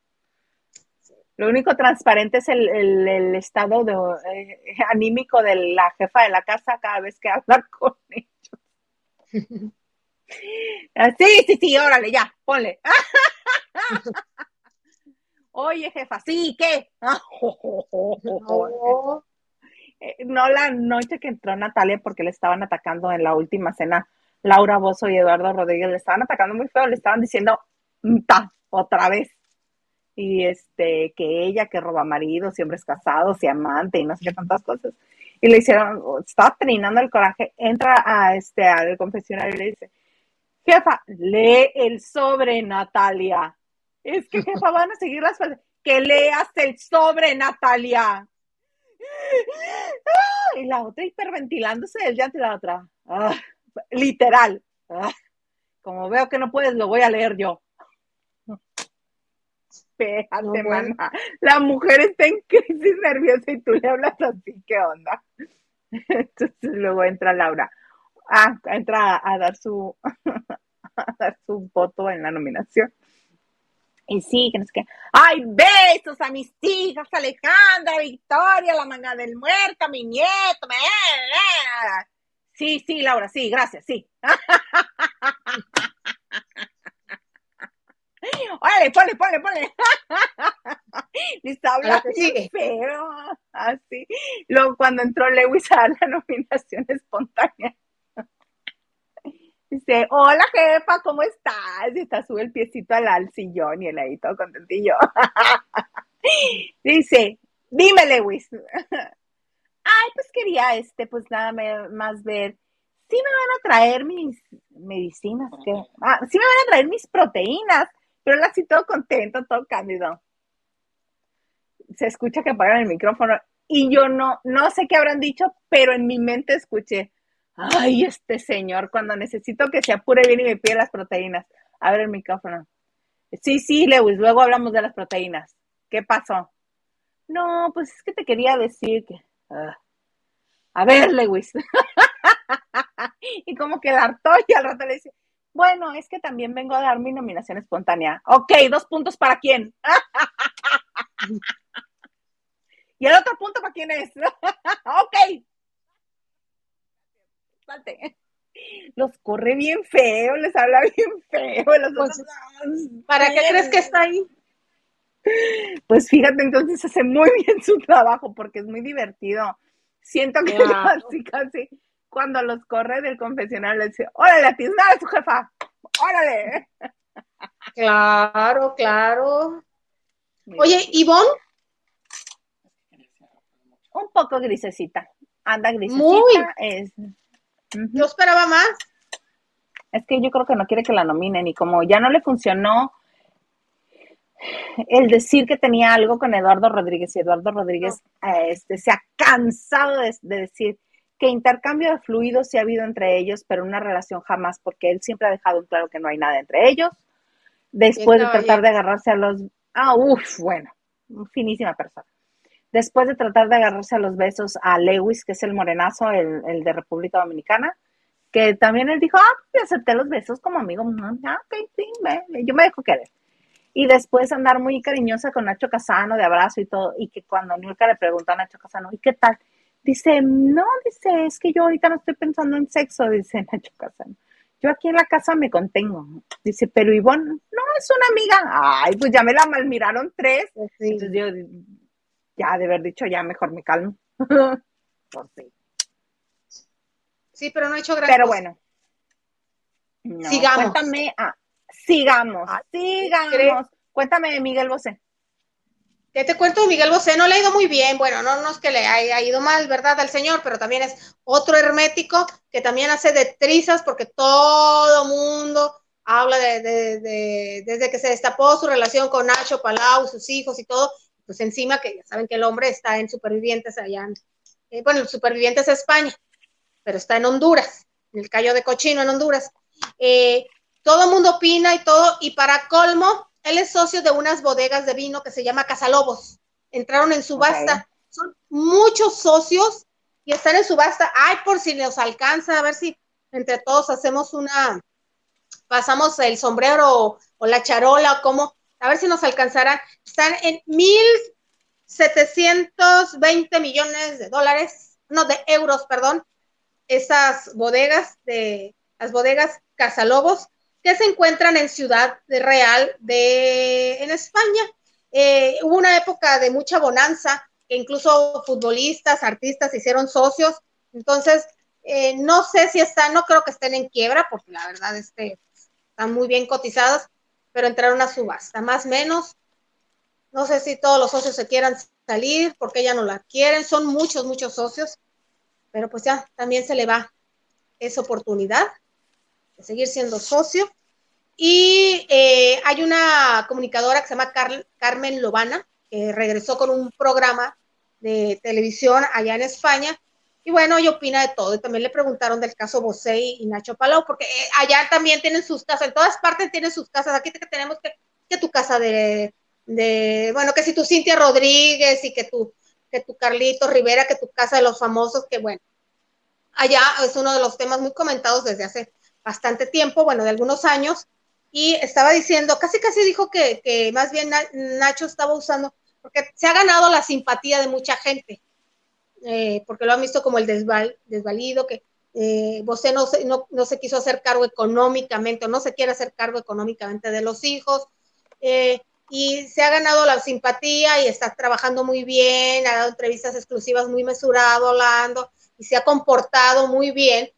Lo único transparente es el, estado de, eh, anímico de la jefa de la casa cada vez que habla con ellos. Ah, sí, sí, sí, órale, ya, ponle. Oye, jefa, sí, ¿qué? No. la noche que entró Natalia porque le estaban atacando en la última cena, Laura Bozo y Eduardo Rodríguez le estaban atacando muy feo, le estaban diciendo otra vez. Y este, que ella que roba maridos siempre hombres casados y amante y no sé qué tantas cosas. Y le hicieron, estaba trinando el coraje, entra a este, al confesionario y le dice, jefa, lee el sobre, Natalia. Es que, jefa, van a seguir las Que leas el sobre, Natalia. Y la otra hiperventilándose del llanto y la otra. Ah, literal. Ah, como veo que no puedes, lo voy a leer yo espérate, La mujer está en crisis nerviosa y tú le hablas así, ¿qué onda? Entonces luego entra Laura. Ah, entra a, dar su a dar su voto en la nominación. Y sí, que no sé qué. ¡Ay, besos a mis hijas! Alejandra, Victoria, la manga del muerto, mi nieto. Sí, sí, Laura, sí, gracias, sí. Órale, ponle, ponle, ponle. Listo, habla feo. Así. Luego, cuando entró Lewis a la nominación espontánea. Dice, hola jefa, ¿cómo estás? Y está, sube el piecito al, sillón y él ahí todo contentillo. Dice, dime Lewis. Ay, pues quería este, pues nada más ver. Sí me van a traer mis medicinas, ¿qué? Ah, sí me van a traer mis proteínas pero él así todo contento, todo cándido. Se escucha que apagan el micrófono y yo no, no sé qué habrán dicho, pero en mi mente escuché, ay, este señor, cuando necesito que se apure bien y me pide las proteínas. Abre el micrófono. Sí, sí, Lewis, luego hablamos de las proteínas. ¿Qué pasó? No, pues es que te quería decir que. Ah, a ver, Lewis. y como que la hartó y al rato le dice, bueno, es que también vengo a dar mi nominación espontánea. Ok, dos puntos para quién. y el otro punto para quién es. ok. Salte. Los corre bien feo, les habla bien feo. Pues, ¿Para qué crees que está ahí? Pues fíjate, entonces hace muy bien su trabajo porque es muy divertido. Siento que casi, casi cuando los corre del confesionario le dice, órale, a ti nada, su jefa, órale. Claro, claro. Oye, Ivonne. Un poco grisecita. Anda grisecita. Muy. Es... Yo esperaba más. Es que yo creo que no quiere que la nominen y como ya no le funcionó el decir que tenía algo con Eduardo Rodríguez y Eduardo Rodríguez este, se ha cansado de, decir que intercambio de fluidos sí ha habido entre ellos, pero una relación jamás, porque él siempre ha dejado claro que no hay nada entre ellos. Después de tratar de agarrarse a los... Ah, uff, bueno, finísima persona. Después de tratar de agarrarse a los besos a Lewis, que es el morenazo, el, de República Dominicana, que también él dijo, ah, pues, acepté los besos como amigo. Ah, ok, sí, yo me dejo querer y después andar muy cariñosa con Nacho Casano de abrazo y todo, y que cuando Nurka le preguntó a Nacho Casano, ¿y qué tal? Dice, no, dice, es que yo ahorita no estoy pensando en sexo, dice Nacho Casano. Yo aquí en la casa me contengo. Dice, pero Ivonne, no, es una amiga. Ay, pues ya me la malmiraron tres. Pues Entonces yo, ya de haber dicho, ya mejor me calmo. pues sí. Sí, pero no he hecho gran Pero bueno. Sigamos. Cuéntame, ah, Sigamos, sigamos. Cuéntame Miguel Bosé. ¿Qué te cuento Miguel Bosé? No le ha ido muy bien. Bueno, no, no es que le haya ido mal, ¿verdad? Al señor, pero también es otro hermético que también hace de trizas porque todo mundo habla de, desde que se destapó su relación con Nacho Palau, sus hijos y todo, pues encima que ya saben que el hombre está en supervivientes allá, eh, bueno, supervivientes es España, pero está en Honduras, en el Cayo de Cochino en Honduras. Eh, todo el mundo opina y todo, y para colmo, él es socio de unas bodegas de vino que se llama Casalobos. Entraron en subasta. Son muchos socios y están en subasta. Ay, por si nos alcanza, a ver si entre todos hacemos una, pasamos el sombrero o, la charola o cómo, a ver si nos alcanzarán. Están en mil setecientos veinte millones de dólares, no, de euros, perdón, esas bodegas de las bodegas Casalobos que se encuentran en Ciudad Real de, en España. Eh, hubo una época de mucha bonanza, que incluso futbolistas, artistas hicieron socios. Entonces, eh, no sé si están, no creo que estén en quiebra, porque la verdad es que están muy bien cotizadas, pero entraron a subasta, más menos. No sé si todos los socios se quieran salir, porque ya no la quieren. Son muchos, muchos socios, pero pues ya también se le va esa oportunidad de seguir siendo socio. Y eh, hay una comunicadora que se llama Carmen Lobana, que regresó con un programa de televisión allá en España. Y bueno, ella opina de todo. Y también le preguntaron del caso Bosé y Nacho Palau, porque eh, allá también tienen sus casas, en todas partes tienen sus casas. Aquí tenemos que, tu casa de, de, bueno, que si tu Cintia Rodríguez y que tu, que tu Carlito Rivera, que tu casa de los famosos, que bueno, allá es uno de los temas muy comentados desde hace bastante tiempo, bueno, de algunos años, y estaba diciendo, casi casi dijo que, más bien Nacho estaba usando, porque se ha ganado la simpatía de mucha gente, eh, porque lo han visto como el desval, desvalido, que eh, no se, no, se quiso hacer cargo económicamente o no se quiere hacer cargo económicamente de los hijos. Eh, y se ha ganado la simpatía y está trabajando muy bien, ha dado entrevistas exclusivas muy mesurado, hablando y se ha comportado muy bien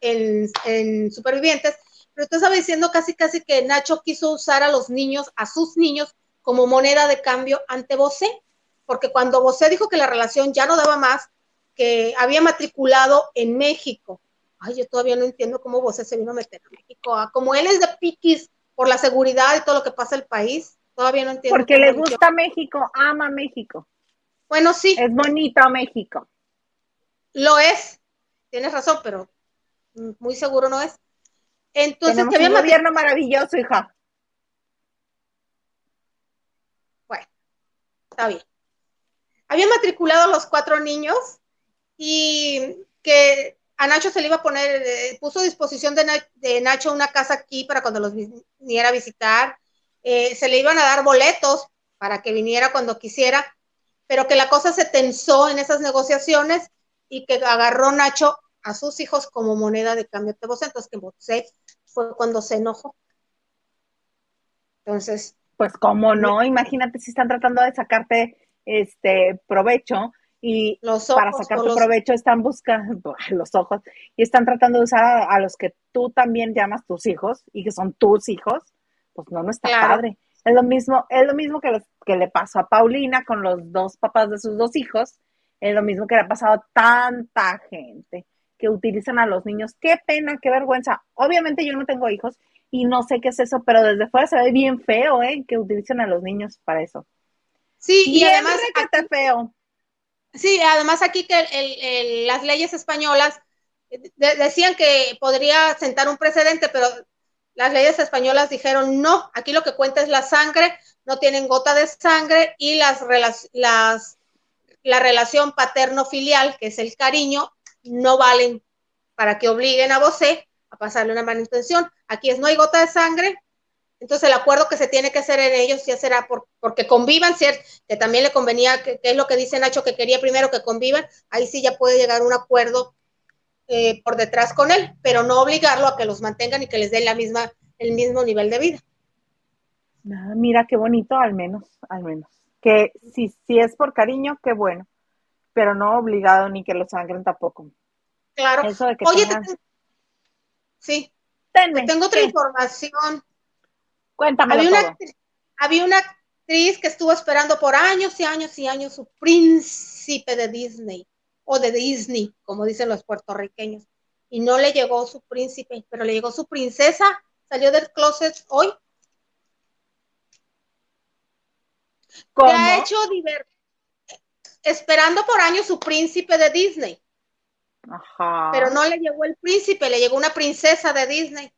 en, en Supervivientes pero usted estaba diciendo casi casi que Nacho quiso usar a los niños, a sus niños, como moneda de cambio ante Bosé, porque cuando Bosé dijo que la relación ya no daba más, que había matriculado en México. Ay, yo todavía no entiendo cómo Bosé se vino a meter a México. Ah, como él es de piquis por la seguridad y todo lo que pasa en el país, todavía no entiendo. Porque le gusta México, ama México. Bueno, sí. Es bonito México. Lo es, tienes razón, pero muy seguro no es. Entonces, que había un gobierno maravilloso, hija. Bueno, está bien. Había matriculado a los cuatro niños y que a Nacho se le iba a poner, eh, puso a disposición de, Nacho una casa aquí para cuando los viniera a visitar, eh, se le iban a dar boletos para que viniera cuando quisiera, pero que la cosa se tensó en esas negociaciones y que agarró Nacho a sus hijos como moneda de cambio de voz, entonces que fue cuando se enojó. Entonces. Pues cómo no, imagínate si están tratando de sacarte este provecho y los para sacar tu provecho están buscando los ojos y están tratando de usar a, los que tú también llamas tus hijos y que son tus hijos, pues no, no está padre. Es lo mismo, es lo mismo que, que le pasó a Paulina con los dos papás de sus dos hijos, es lo mismo que le ha pasado a tanta gente que utilizan a los niños. Qué pena, qué vergüenza. Obviamente yo no tengo hijos y no sé qué es eso, pero desde fuera se ve bien feo, ¿eh? Que utilicen a los niños para eso. Sí, y además... Aquí, feo. Sí, además aquí que las leyes españolas decían que podría sentar un precedente, pero las leyes españolas dijeron no, aquí lo que cuenta es la sangre, no tienen gota de sangre y las, las la relación paterno-filial, que es el cariño, no valen para que obliguen a Bosé a pasarle una manutención. Aquí es no hay gota de sangre, entonces el acuerdo que se tiene que hacer en ellos ya será por, porque convivan, ¿cierto? Que también le convenía, que, es lo que dice Nacho, que quería primero que convivan, ahí sí ya puede llegar un acuerdo eh, por detrás con él, pero no obligarlo a que los mantengan y que les den la misma, el mismo nivel de vida. Ah, mira qué bonito, al menos, al menos. Que si, si es por cariño, qué bueno, pero no obligado ni que lo sangren tampoco. Claro. Oye, sí. Tengo otra información. Cuéntame. Había una, había una actriz que estuvo esperando por años y años y años su príncipe de Disney, o de Disney, como dicen los puertorriqueños. Y no le llegó su príncipe, pero le llegó su princesa. Salió del closet hoy. ¿Cómo? ha hecho esperando por años su príncipe de Disney. Ajá. Pero no le llegó el príncipe, le llegó una princesa de Disney.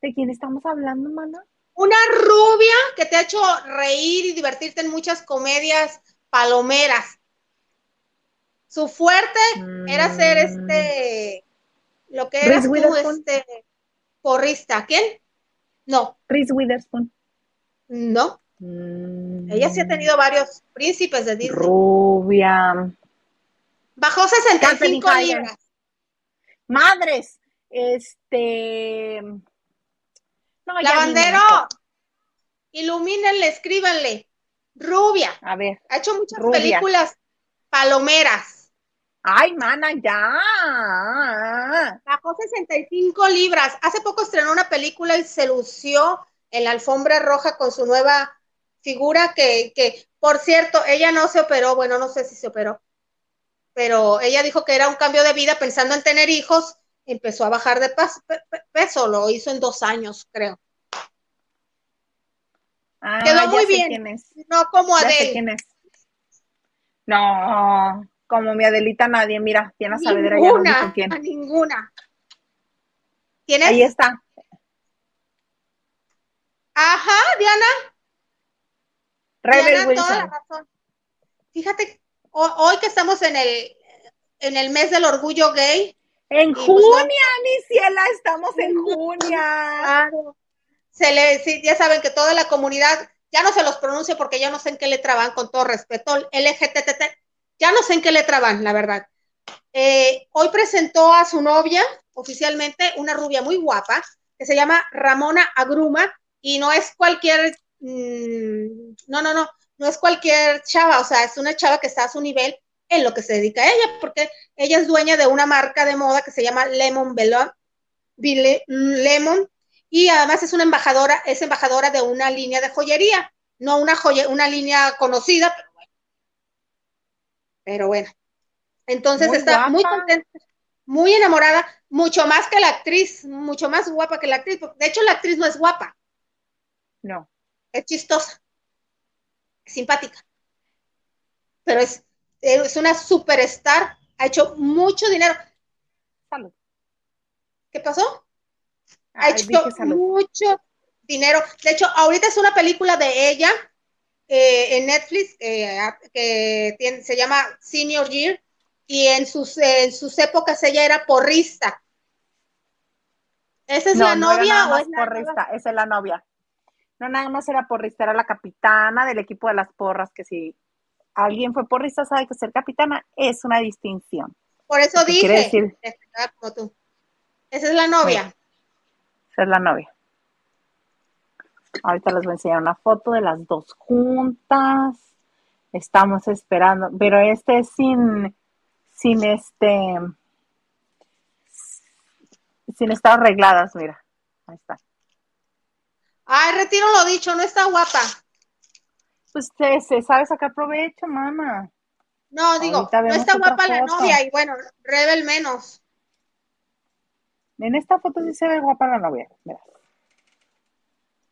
¿De quién estamos hablando, mana? Una rubia que te ha hecho reír y divertirte en muchas comedias palomeras. Su fuerte era ser mm. este, lo que era tú, este, porrista. ¿Quién? No. Reese Witherspoon. No. Mm. Ella sí ha tenido varios príncipes de Disney. Rubia. Bajó 65 libras. Madres, este. No, Lavandero, ilumínenle, escríbanle. Rubia. A ver. Ha hecho muchas películas palomeras. Ay, mana, ya. Bajó 65 libras. Hace poco estrenó una película y se lució en la alfombra roja con su nueva figura que, que, por cierto, ella no se operó, bueno, no sé si se operó, pero ella dijo que era un cambio de vida pensando en tener hijos, empezó a bajar de peso, lo hizo en dos años, creo. Ah, Quedó muy bien, no como Adele. No, como mi Adelita nadie, mira, tiene a Saavedra ninguna, ya A ninguna. ¿Tienes? Ahí está. Ajá, Diana. Fíjate, hoy que estamos en el, en el mes del orgullo gay. En pues, junio, mi ciela, estamos en junio. Claro. Se le, ya saben que toda la comunidad, ya no se los pronuncio porque ya no sé en qué letra van, con todo respeto, LGTT, ya no sé en qué letra van, la verdad. Eh, hoy presentó a su novia, oficialmente, una rubia muy guapa, que se llama Ramona Agruma, y no es cualquier Mm, no, no, no, no es cualquier chava, o sea, es una chava que está a su nivel en lo que se dedica a ella, porque ella es dueña de una marca de moda que se llama Lemon Belon, Lemon, y además es una embajadora, es embajadora de una línea de joyería, no una joya, una línea conocida, pero bueno. Pero bueno. Entonces está muy contenta, muy enamorada, mucho más que la actriz, mucho más guapa que la actriz. De hecho, la actriz no es guapa. No es chistosa, es simpática, pero es, es una superstar, ha hecho mucho dinero. Salud. ¿Qué pasó? Ha hecho mucho dinero. De hecho, ahorita es una película de ella eh, en Netflix que se llama Senior Year y en sus, en sus épocas ella era porrista. ¿Esa es la novia o es la porrista? Esa es la novia. No, nada más era porrista, era la capitana del equipo de las porras, que si alguien fue porrista sabe que ser capitana es una distinción. Por eso dije, Esa es la novia. Esa es la novia. Ahorita les voy a enseñar una foto de las dos juntas. Estamos esperando, pero este es sin, sin este, sin estar arregladas, mira. Ahí está. Ay, retiro lo dicho, no está guapa. Pues se, sabe sacar provecho, mamá. No, digo, no está guapa la novia y bueno, Rebel menos. En esta foto sí se ve guapa la novia, mira.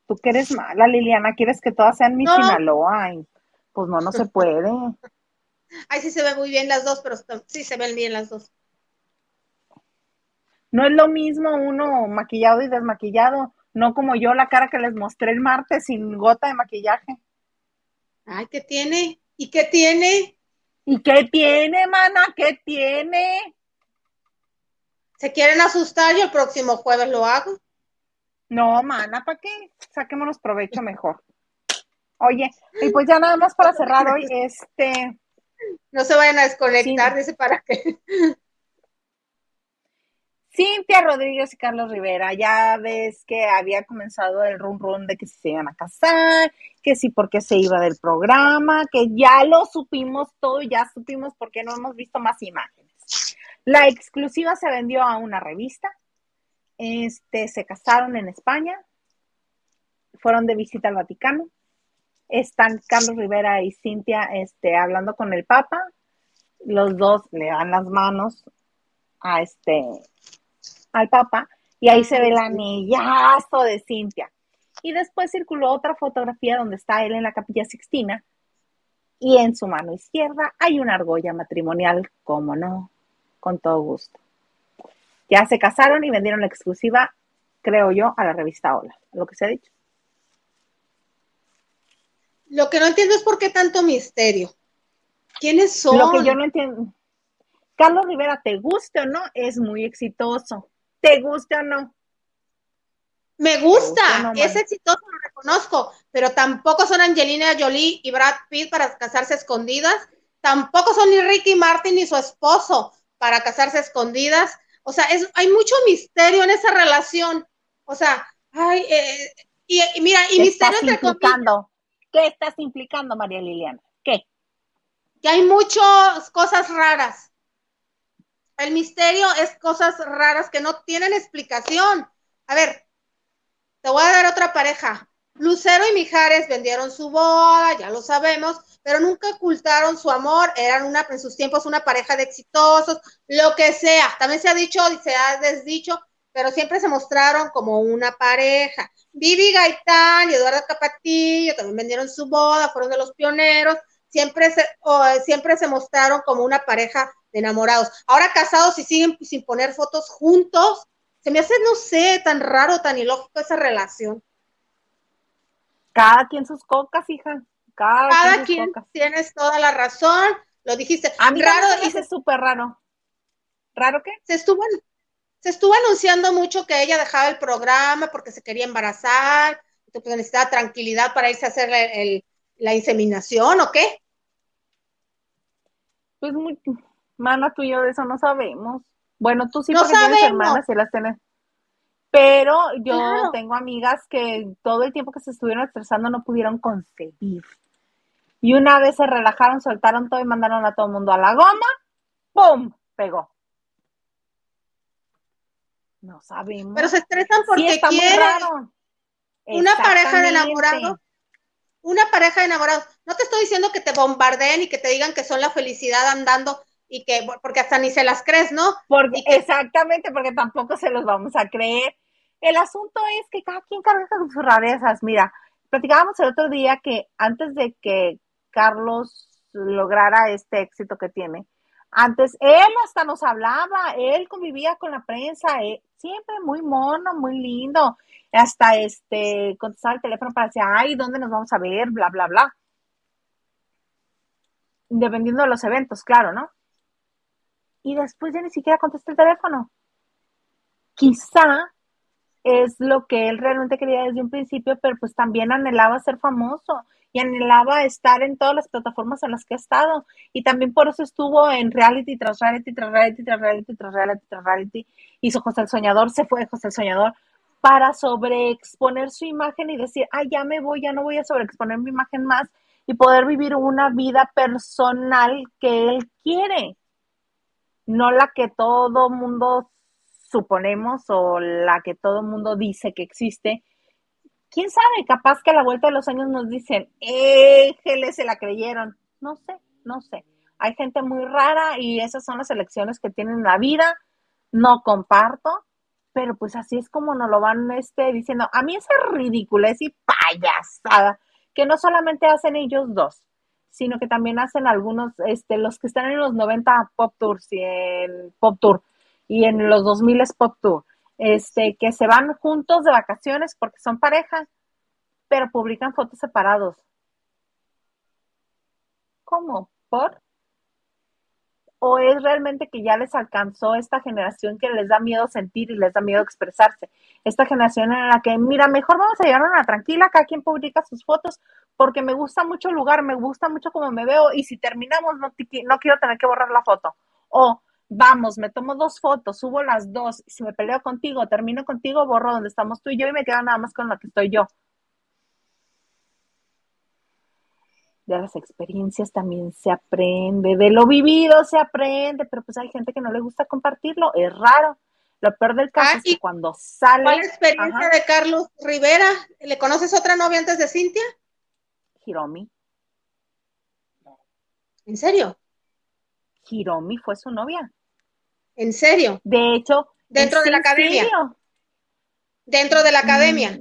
Tú que eres mala, Liliana, quieres que todas sean mi Sinaloa. Ay, pues no, no se puede. Ay, sí se ve muy bien las dos, pero sí se ven bien las dos. No es lo mismo uno maquillado y desmaquillado, no como yo la cara que les mostré el martes sin gota de maquillaje. Ay, ¿qué tiene? ¿Y qué tiene? ¿Y qué tiene, mana? ¿Qué tiene? ¿Se quieren asustar y el próximo jueves lo hago? No, mana, ¿para qué? Saquémonos provecho mejor. Oye, y pues ya nada más para cerrar hoy, este. No se vayan a desconectar, dice para qué. Cintia Rodríguez y Carlos Rivera, ya ves que había comenzado el rum rum de que se iban a casar, que sí porque se iba del programa, que ya lo supimos todo, ya supimos porque no hemos visto más imágenes. La exclusiva se vendió a una revista, este, se casaron en España, fueron de visita al Vaticano, están Carlos Rivera y Cintia este, hablando con el Papa, los dos le dan las manos a este al Papa y ahí se ve el anillazo de Cintia. Y después circuló otra fotografía donde está él en la capilla Sixtina y en su mano izquierda hay una argolla matrimonial, como no, con todo gusto. Ya se casaron y vendieron la exclusiva, creo yo, a la revista Hola, lo que se ha dicho. Lo que no entiendo es por qué tanto misterio. ¿Quiénes son? Lo que yo no entiendo. Carlos Rivera, te guste o no, es muy exitoso. ¿Te gusta o no? Me gusta, es exitoso, lo reconozco, pero tampoco son Angelina Jolie y Brad Pitt para casarse escondidas, tampoco son ni Ricky Martin ni su esposo para casarse escondidas, o sea, es, hay mucho misterio en esa relación, o sea, ay, eh, y, mira, y misterio entre implicando? ¿Qué estás implicando, María Liliana? ¿Qué? Que hay muchas cosas raras. El misterio es cosas raras que no tienen explicación. A ver, te voy a dar otra pareja. Lucero y Mijares vendieron su boda, ya lo sabemos, pero nunca ocultaron su amor, eran en sus tiempos una pareja de exitosos, lo que sea. También se ha dicho y se ha desdicho, pero siempre se mostraron como una pareja. Vivi Gaitán y Eduardo Capatillo también vendieron su boda, fueron de los pioneros, siempre siempre se mostraron como una pareja de enamorados. Ahora casados y siguen sin poner fotos juntos, se me hace, no sé, tan raro, tan ilógico esa relación. Cada quien sus cocas, hija. Cada, quien, tienes toda la razón. Lo dijiste. A mí raro, dice súper raro. ¿Raro qué? Se estuvo, se estuvo anunciando mucho que ella dejaba el programa porque se quería embarazar, porque necesitaba tranquilidad para irse a hacer el, la inseminación o qué? Pues muy, mana, tú y yo de eso no sabemos. Bueno, tú sí porque tienes hermanas y las tienes. Pero yo tengo amigas que todo el tiempo que se estuvieron estresando no pudieron concebir. Y una vez se relajaron, soltaron todo y mandaron a todo el mundo a la goma, ¡pum! Pegó. No sabemos. Pero se estresan porque quieren. Una pareja de enamorados una pareja de enamorados. No te estoy diciendo que te bombardeen y que te digan que son la felicidad andando y que, porque hasta ni se las crees, ¿no? Porque, Exactamente, porque tampoco se los vamos a creer. El asunto es que cada quien carga con sus rarezas. Mira, platicábamos el otro día que antes de que Carlos lograra este éxito que tiene, antes él hasta nos hablaba, él convivía con la prensa, eh, siempre muy mono, muy lindo hasta este contestaba el teléfono para decir, ay, ¿dónde nos vamos a ver? Bla, bla, bla. dependiendo de los eventos, claro, ¿no? Y después ya ni siquiera contesté el teléfono. Quizá es lo que él realmente quería desde un principio, pero pues también anhelaba ser famoso y anhelaba estar en todas las plataformas en las que ha estado. Y también por eso estuvo en reality tras reality, tras reality, tras reality, tras reality, tras reality. Hizo José el Soñador, se fue José el Soñador para sobreexponer su imagen y decir, ah, ya me voy, ya no voy a sobreexponer mi imagen más y poder vivir una vida personal que él quiere, no la que todo mundo suponemos o la que todo mundo dice que existe. ¿Quién sabe? Capaz que a la vuelta de los años nos dicen, éjele, se la creyeron. No sé, no sé. Hay gente muy rara y esas son las elecciones que tienen la vida. No comparto, pero pues así es como nos lo van este, diciendo. A mí esa ridiculez y payasada que no solamente hacen ellos dos, sino que también hacen algunos, este, los que están en los 90 Pop Tours y en Pop Tour y en los 2000 Pop Tour, este, que se van juntos de vacaciones porque son pareja, pero publican fotos separados. ¿Cómo? ¿Por? ¿O es realmente que ya les alcanzó esta generación que les da miedo sentir y les da miedo expresarse? Esta generación en la que, mira, mejor vamos a llevar una tranquila, cada quien publica sus fotos, porque me gusta mucho el lugar, me gusta mucho cómo me veo, y si terminamos no, no quiero tener que borrar la foto. O vamos, me tomo dos fotos, subo las dos, si me peleo contigo, termino contigo, borro donde estamos tú y yo y me quedo nada más con lo que estoy yo. De las experiencias también se aprende, de lo vivido se aprende, pero pues hay gente que no le gusta compartirlo, es raro. Lo peor del caso ah, es que cuando sale. ¿Cuál experiencia de Carlos Rivera? ¿Le conoces otra novia antes de Cintia? Hiromi. ¿En serio? Hiromi fue su novia. ¿En serio? De hecho. ¿Dentro de la academia? ¿Dentro de la academia?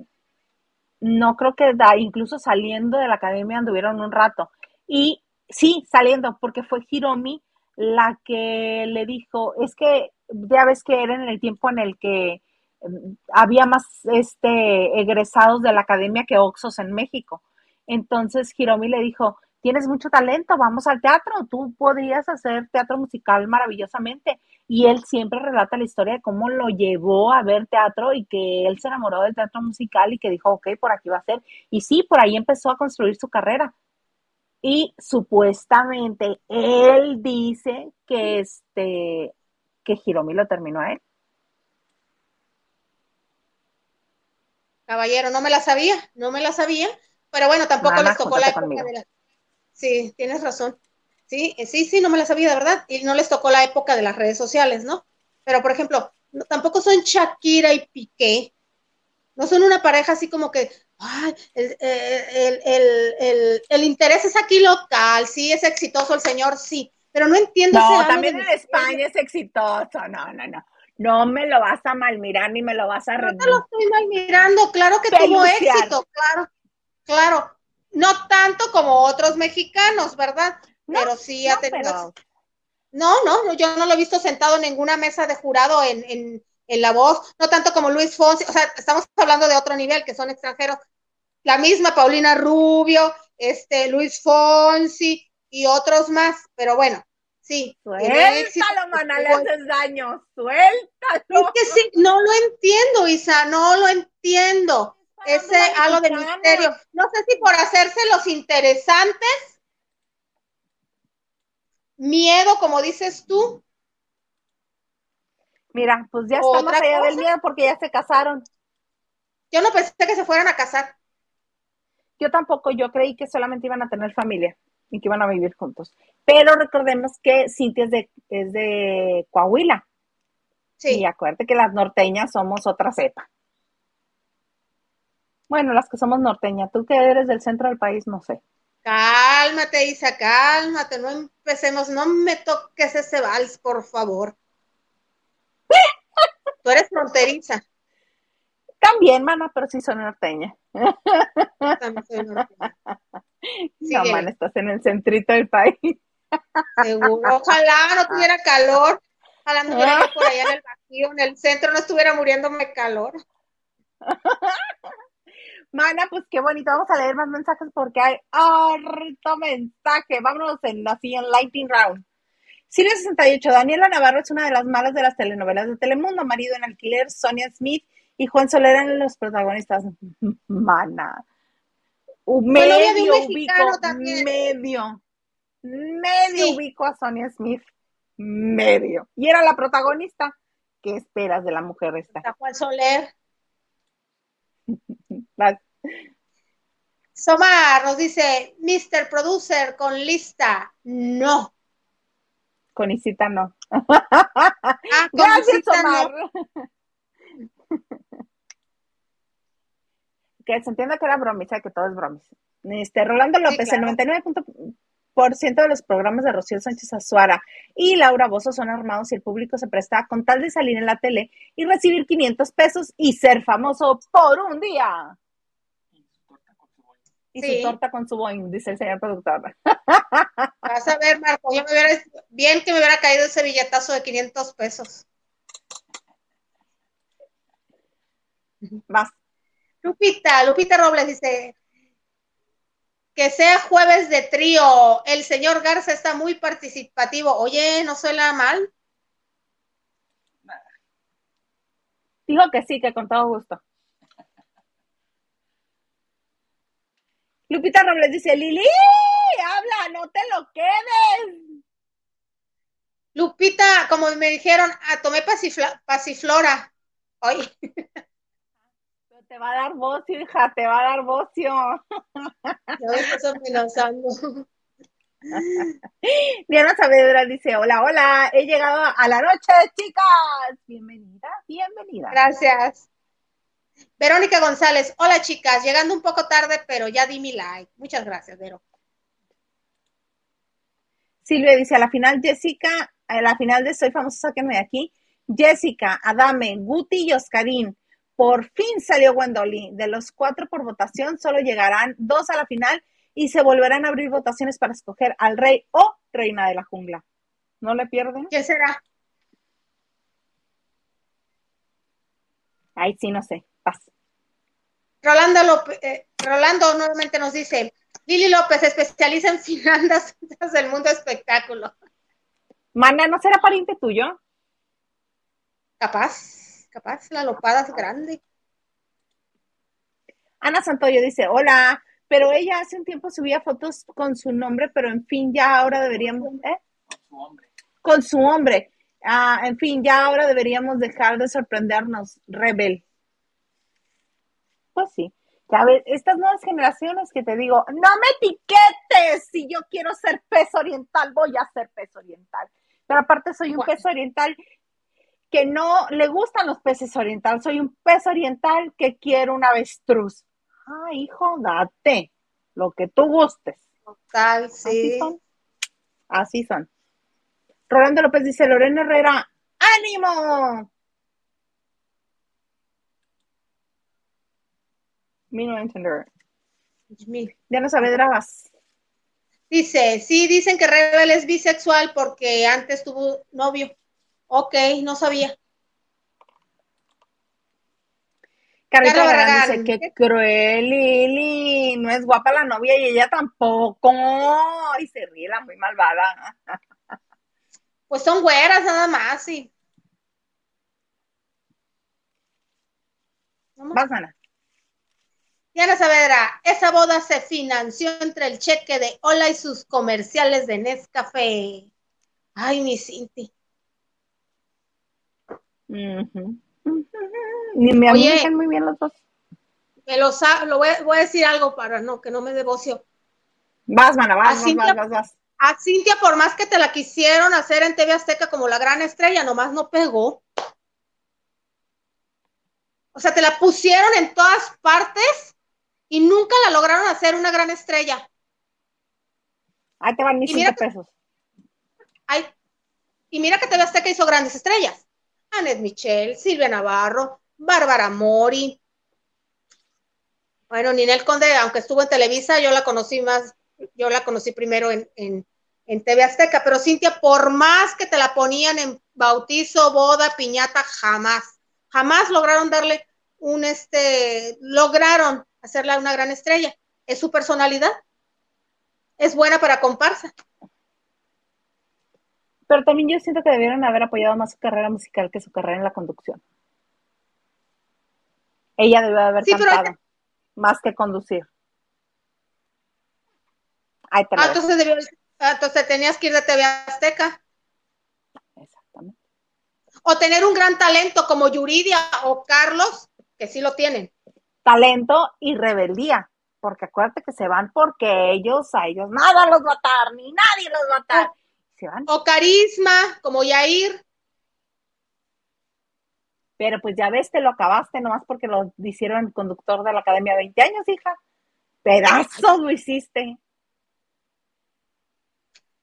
No creo que da, incluso saliendo de la academia anduvieron un rato. Y sí, saliendo, porque fue Hiromi la que le dijo, es que ya ves que era en el tiempo en el que mm, había más este egresados de la academia que Oxos en México. Entonces Hiromi le dijo, tienes mucho talento, vamos al teatro, tú podrías hacer teatro musical maravillosamente. Y él siempre relata la historia de cómo lo llevó a ver teatro y que él se enamoró del teatro musical y que dijo, ok, por aquí va a ser. Y sí, por ahí empezó a construir su carrera. Y supuestamente él dice que este que Hiromi lo terminó a él. Caballero, no me la sabía, no me la sabía, pero bueno, tampoco les tocó la época de la, Sí, tienes razón. Sí, eh, sí, sí, no me la sabía, de verdad. Y no les tocó la época de las redes sociales, ¿no? Pero, por ejemplo, tampoco son Shakira y Piqué. No son una pareja así como que, ay, el, el, el, interés es aquí local, sí, es exitoso el señor, sí. Pero no entiendo. No, también en España es exitoso, no, no, no. No me lo vas a malmirar ni me lo vas a No te lo estoy malmirando, claro que tuvo éxito, claro, claro no tanto como otros mexicanos, ¿verdad? pero sí ha tenido. No, no, yo no lo he visto sentado en ninguna mesa de jurado en, en, en La Voz, no tanto como Luis Fonsi, o sea, estamos hablando de otro nivel, que son extranjeros. La misma Paulina Rubio, este Luis Fonsi y otros más, pero bueno, sí. Suéltalo, mana, le haces daño, suéltalo. Es que sí, no lo entiendo, Isa, no lo entiendo ese algo de misterio. No sé si por hacerse los interesantes, miedo, como dices tú. Mira, pues ya estamos allá del miedo porque ya se casaron. Yo no pensé que se fueran a casar. Yo tampoco, yo creí que solamente iban a tener familia y que iban a vivir juntos. Pero recordemos que Cintia es de, es de Coahuila. Sí. Y acuérdate que las norteñas somos otra cepa. Bueno, las que somos norteñas, tú que eres del centro del país, no sé. Cálmate, Isa, cálmate, no empecemos, no me toques ese vals, por favor. tú eres fronteriza. También, mana, pero sí soy norteña. También soy norteña. no, man, estás en el centrito del país. Seguro, ojalá no tuviera calor. Ojalá no estuviera por allá en el vacío, en el centro no estuviera muriéndome calor. Mana, pues qué bonito. Vamos a leer más mensajes porque hay harto mensaje. Vámonos en así en Lighting Round. Silvia 68. Daniela Navarro es una de las malas de las telenovelas de Telemundo. Marido en alquiler, Sonia Smith y Juan Soler eran los protagonistas. Mana. Medio ubico, medio. Medio ubico a Sonia Smith. Medio. Y era la protagonista. ¿Qué esperas de la mujer esta? Juan Soler. Somar nos dice, Mr. Producer con lista, no. Con Isita no. Ah, Gracias, Somar. que se entienda que era bromisa, que todo es bromisa. Este, Rolando López, el 99% de los programas de Rocío Sánchez Azuara y Laura Bozo son armados y el público se presta con tal de salir en la tele y recibir 500 pesos y ser famoso por un día y su torta con su Boeing, dice el señor productor. Vas a ver, Marco, yo me hubiera, bien que me hubiera caído ese billetazo de 500 pesos. Más. Lupita, Lupita Robles dice que sea jueves de trío. El señor Garza está muy participativo. Oye, ¿no suena mal? Dijo que sí, que con todo gusto. Lupita Robles dice, Lili, habla, no te lo quedes. Lupita, como me dijeron, ah, tomé pasiflora. Oye. Te va a dar bocio, hija, te va a dar bocio. Estás amenazando. Diana Saavedra dice, hola, hola, he llegado a la noche, chicas. Bienvenida, bienvenida. Gracias. Verónica González, hola chicas, llegando un poco tarde, pero ya di mi like. Muchas gracias, Vero. Silvia dice, a la final, Jessica, a la final de Soy Famosa, sáquenme de aquí. Jessica, Adame, Guti y Oscarín. Por fin salió Wendoli. De los cuatro por votación, solo llegarán dos a la final y se volverán a abrir votaciones para escoger al rey o reina de la jungla. ¿No le pierden? ¿Qué será? Ay, sí, no sé. Rolando, López, eh, Rolando nuevamente nos dice, Lili López especializa en finanzas del mundo espectáculo. Mana, ¿no será pariente tuyo? Capaz, capaz, la lopada es grande. Ana Santoyo dice, hola, pero ella hace un tiempo subía fotos con su nombre, pero en fin, ya ahora deberíamos, ¿eh? Con su hombre. Con su hombre. Ah, en fin, ya ahora deberíamos dejar de sorprendernos, Rebel. Pues sí. a ver, estas nuevas generaciones que te digo, no me etiquetes, si yo quiero ser pez oriental, voy a ser pez oriental. Pero aparte soy un pez oriental que no le gustan los peces orientales, soy un pez oriental que quiere un avestruz. Ah, hijo, date lo que tú gustes. Total, sí. Así son. Así son. Rolando López dice, Lorena Herrera, ánimo. Mi no entender. Diana Saavedra vas. Dice, sí, dicen que Rebel es bisexual porque antes tuvo novio. Ok, no sabía. Carita Barragán dice, qué cruel, Lili. No es guapa la novia y ella tampoco. Y se ríe la muy malvada. Pues son güeras nada más, sí. Vas, Ana. Diana Saavedra, esa boda se financió entre el cheque de Hola y sus comerciales de Nescafé. Ay, mi Cinti. Ni me Oye, muy bien los dos. Me lo, lo voy, a decir algo para no que no me devocio. Vas, mana, vas, vas, vas, vas, A Cintia, por más que te la quisieron hacer en TV Azteca como la gran estrella, nomás no pegó. O sea, te la pusieron en todas partes y nunca la lograron hacer una gran estrella. Ahí te van mis cinco pesos. Ay, y mira que TV que hizo grandes estrellas. Annette Michel, Silvia Navarro, Bárbara Mori. Bueno, Ninel Conde, aunque estuvo en Televisa, yo la conocí más, yo la conocí primero en, en, en TV Azteca, pero Cintia, por más que te la ponían en bautizo, boda, piñata, jamás, jamás lograron darle un, este, lograron hacerla una gran estrella. Es su personalidad. Es buena para comparsa. Pero también yo siento que debieron haber apoyado más su carrera musical que su carrera en la conducción. Ella debió haber cantado más que conducir. ah, entonces, ah, entonces tenías que ir de TV Azteca. Exactamente. O tener un gran talento como Yuridia o Carlos, que sí lo tienen. Talento y rebeldía, porque acuérdate que se van porque ellos, a ellos nada los va a atar, ni nadie los va a atar. O carisma, como Yair. Pero pues ya ves, te lo acabaste nomás porque lo hicieron conductor de la academia 20 años, hija. Pedazos lo hiciste.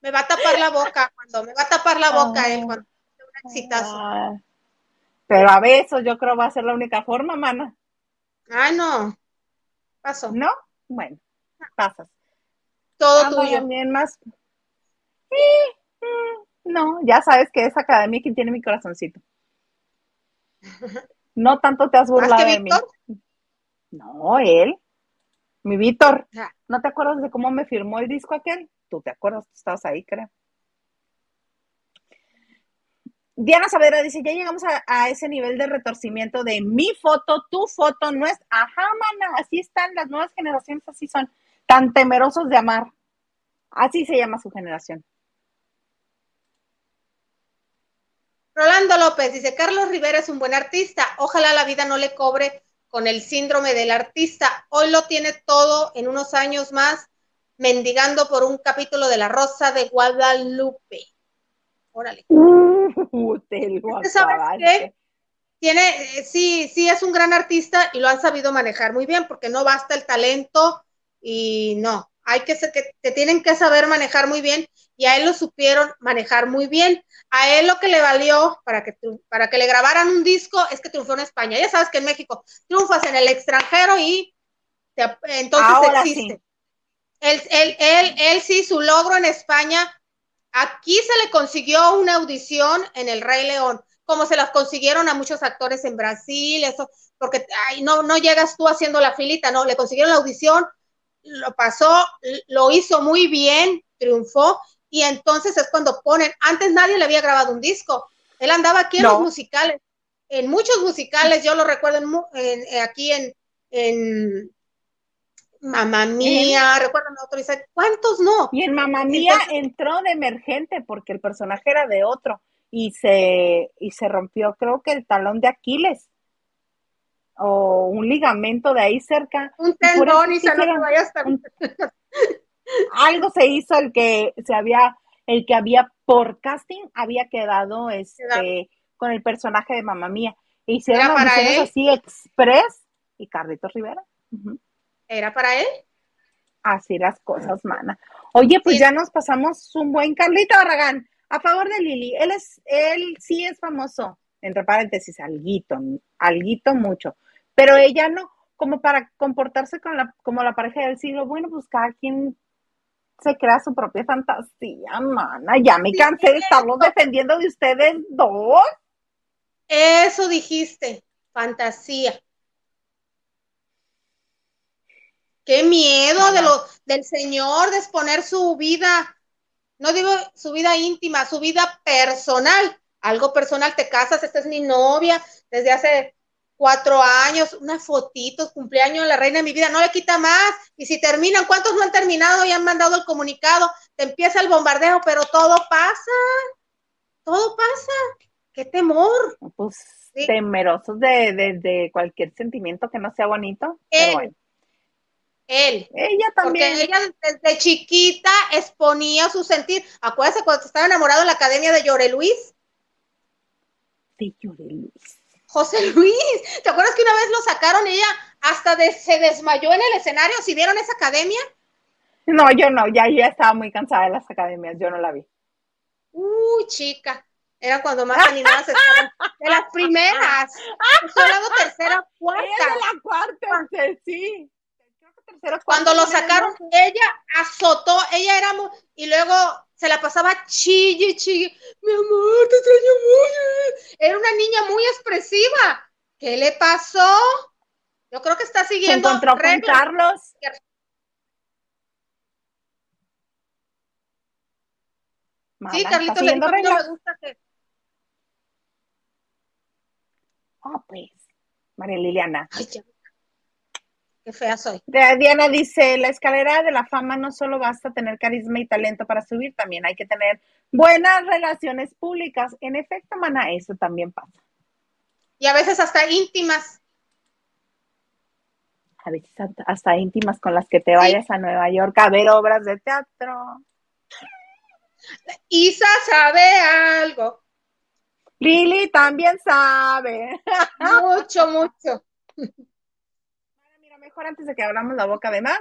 Me va a tapar la boca cuando me va a tapar la boca él cuando un exitazo. Ah. pero a besos yo creo va a ser la única forma, mana. Ay, no. Paso. ¿No? Bueno, pasas. Todo tuyo. También más. Sí, no, ya sabes que es academia quien tiene mi corazoncito. No tanto te has burlado de mí. No, él. Mi Víctor. ¿No te acuerdas de cómo me firmó el disco aquel? Tú te acuerdas, tú estabas ahí, creo. Diana Saavedra dice, ya llegamos a, ese nivel de retorcimiento de mi foto, tu foto, no es, ajá, mana, así están las nuevas generaciones, así son, tan temerosos de amar. Así se llama su generación. Rolando López dice, Carlos Rivera es un buen artista, ojalá la vida no le cobre con el síndrome del artista, hoy lo tiene todo en unos años más, mendigando por un capítulo de La Rosa de Guadalupe. Órale. Uh, ¿Sabes qué? Tiene, eh, sí, sí es un gran artista y lo han sabido manejar muy bien, porque no basta el talento y no, hay que, que te tienen que saber manejar muy bien y a él lo supieron manejar muy bien. A él lo que le valió para que, para que le grabaran un disco es que triunfó en España. Ya sabes que en México triunfas en el extranjero y entonces existe. Él, él, él, él sí, su logro en España, aquí se le consiguió una audición en El Rey León, como se las consiguieron a muchos actores en Brasil, eso, porque no, no llegas tú haciendo la filita, no, le consiguieron la audición, lo pasó, lo hizo muy bien, triunfó, y entonces es cuando ponen, antes nadie le había grabado un disco, él andaba aquí en los musicales, en muchos musicales, yo lo recuerdo en, eh, aquí en, en Mamá Mía, recuerdan otro, dice, ¿cuántos no? Y en Mamá Mía entró de emergente porque el personaje era de otro y se, y se rompió, creo que el talón de Aquiles o un ligamento de ahí cerca. Un tendón y, se lo vaya hasta algo se hizo el que se había, el que había por casting había quedado este con el personaje de Mamá Mía. E hicieron así express y Carlitos Rivera. ¿Era para él? Así las cosas, mana. Oye, pues ya nos pasamos un buen Carlito Barragán. A favor de Lili, él es, él sí es famoso, entre paréntesis, alguito, alguito mucho, pero ella no, como para comportarse con la, como la pareja del siglo, bueno, pues cada quien se crea su propia fantasía, mana. Ya me cansé de estarlos defendiendo de ustedes dos. Eso dijiste, fantasía. Qué miedo de lo, del Señor de exponer su vida, no digo su vida íntima, su vida personal. Algo personal, te casas, esta es mi novia desde hace cuatro años, unas fotitos, cumpleaños de la reina de mi vida, no le quita más. Y si terminan, ¿cuántos no han terminado y han mandado el comunicado? Te empieza el bombardeo, pero todo pasa, todo pasa. ¡Qué temor! Pues temerosos de, cualquier sentimiento que no sea bonito. Él, él. Ella también. Porque ella desde chiquita exponía su sentir. Acuérdate cuando estaba enamorado en la academia de Llore Luis. De Llore Luis. José Luis, ¿te acuerdas que una vez lo sacaron ella hasta se desmayó en el escenario? ¿Si vieron esa academia? No, yo no, ya, ya estaba muy cansada de las academias, yo no la vi. Uy, chica, era cuando más animadas estaban, de las primeras, solo tercera, cuarta. de la cuarta, sí. Cuando lo sacaron, ella azotó, ella era, y luego se la pasaba chille, chille, mi amor, te extraño mucho. Era una niña muy expresiva. ¿Qué le pasó? Yo creo que está siguiendo. Se encontró con Carlos. sí, Carlitos le dijo, no me gusta que. Oh, pues, María Liliana. Ay, ya. Qué fea soy. Diana dice, la escalera de la fama no solo basta tener carisma y talento para subir, también hay que tener buenas relaciones públicas. En efecto, mana, eso también pasa. Y a veces hasta íntimas. A veces hasta íntimas con las que te vayas a Nueva York a ver obras de teatro. Isa sabe algo. Lili también sabe. Mucho, mucho mejor antes de que hablamos la boca de más.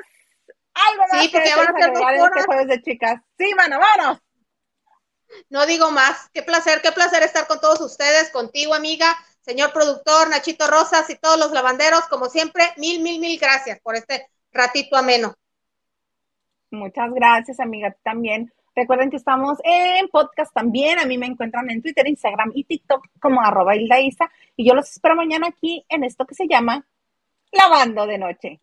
Algo más sí, porque van a horas. Este jueves de chicas. Sí, mano, vámonos. No digo más. Qué placer, qué placer estar con todos ustedes, contigo, amiga, señor productor, Nachito Rosas y todos los lavanderos. Como siempre, mil, mil, mil gracias por este ratito ameno. Muchas gracias, amiga, también. Recuerden que estamos en podcast también. A mí me encuentran en Twitter, Instagram y TikTok como arroba Hilda Y yo los espero mañana aquí en esto que se llama lavando de noche.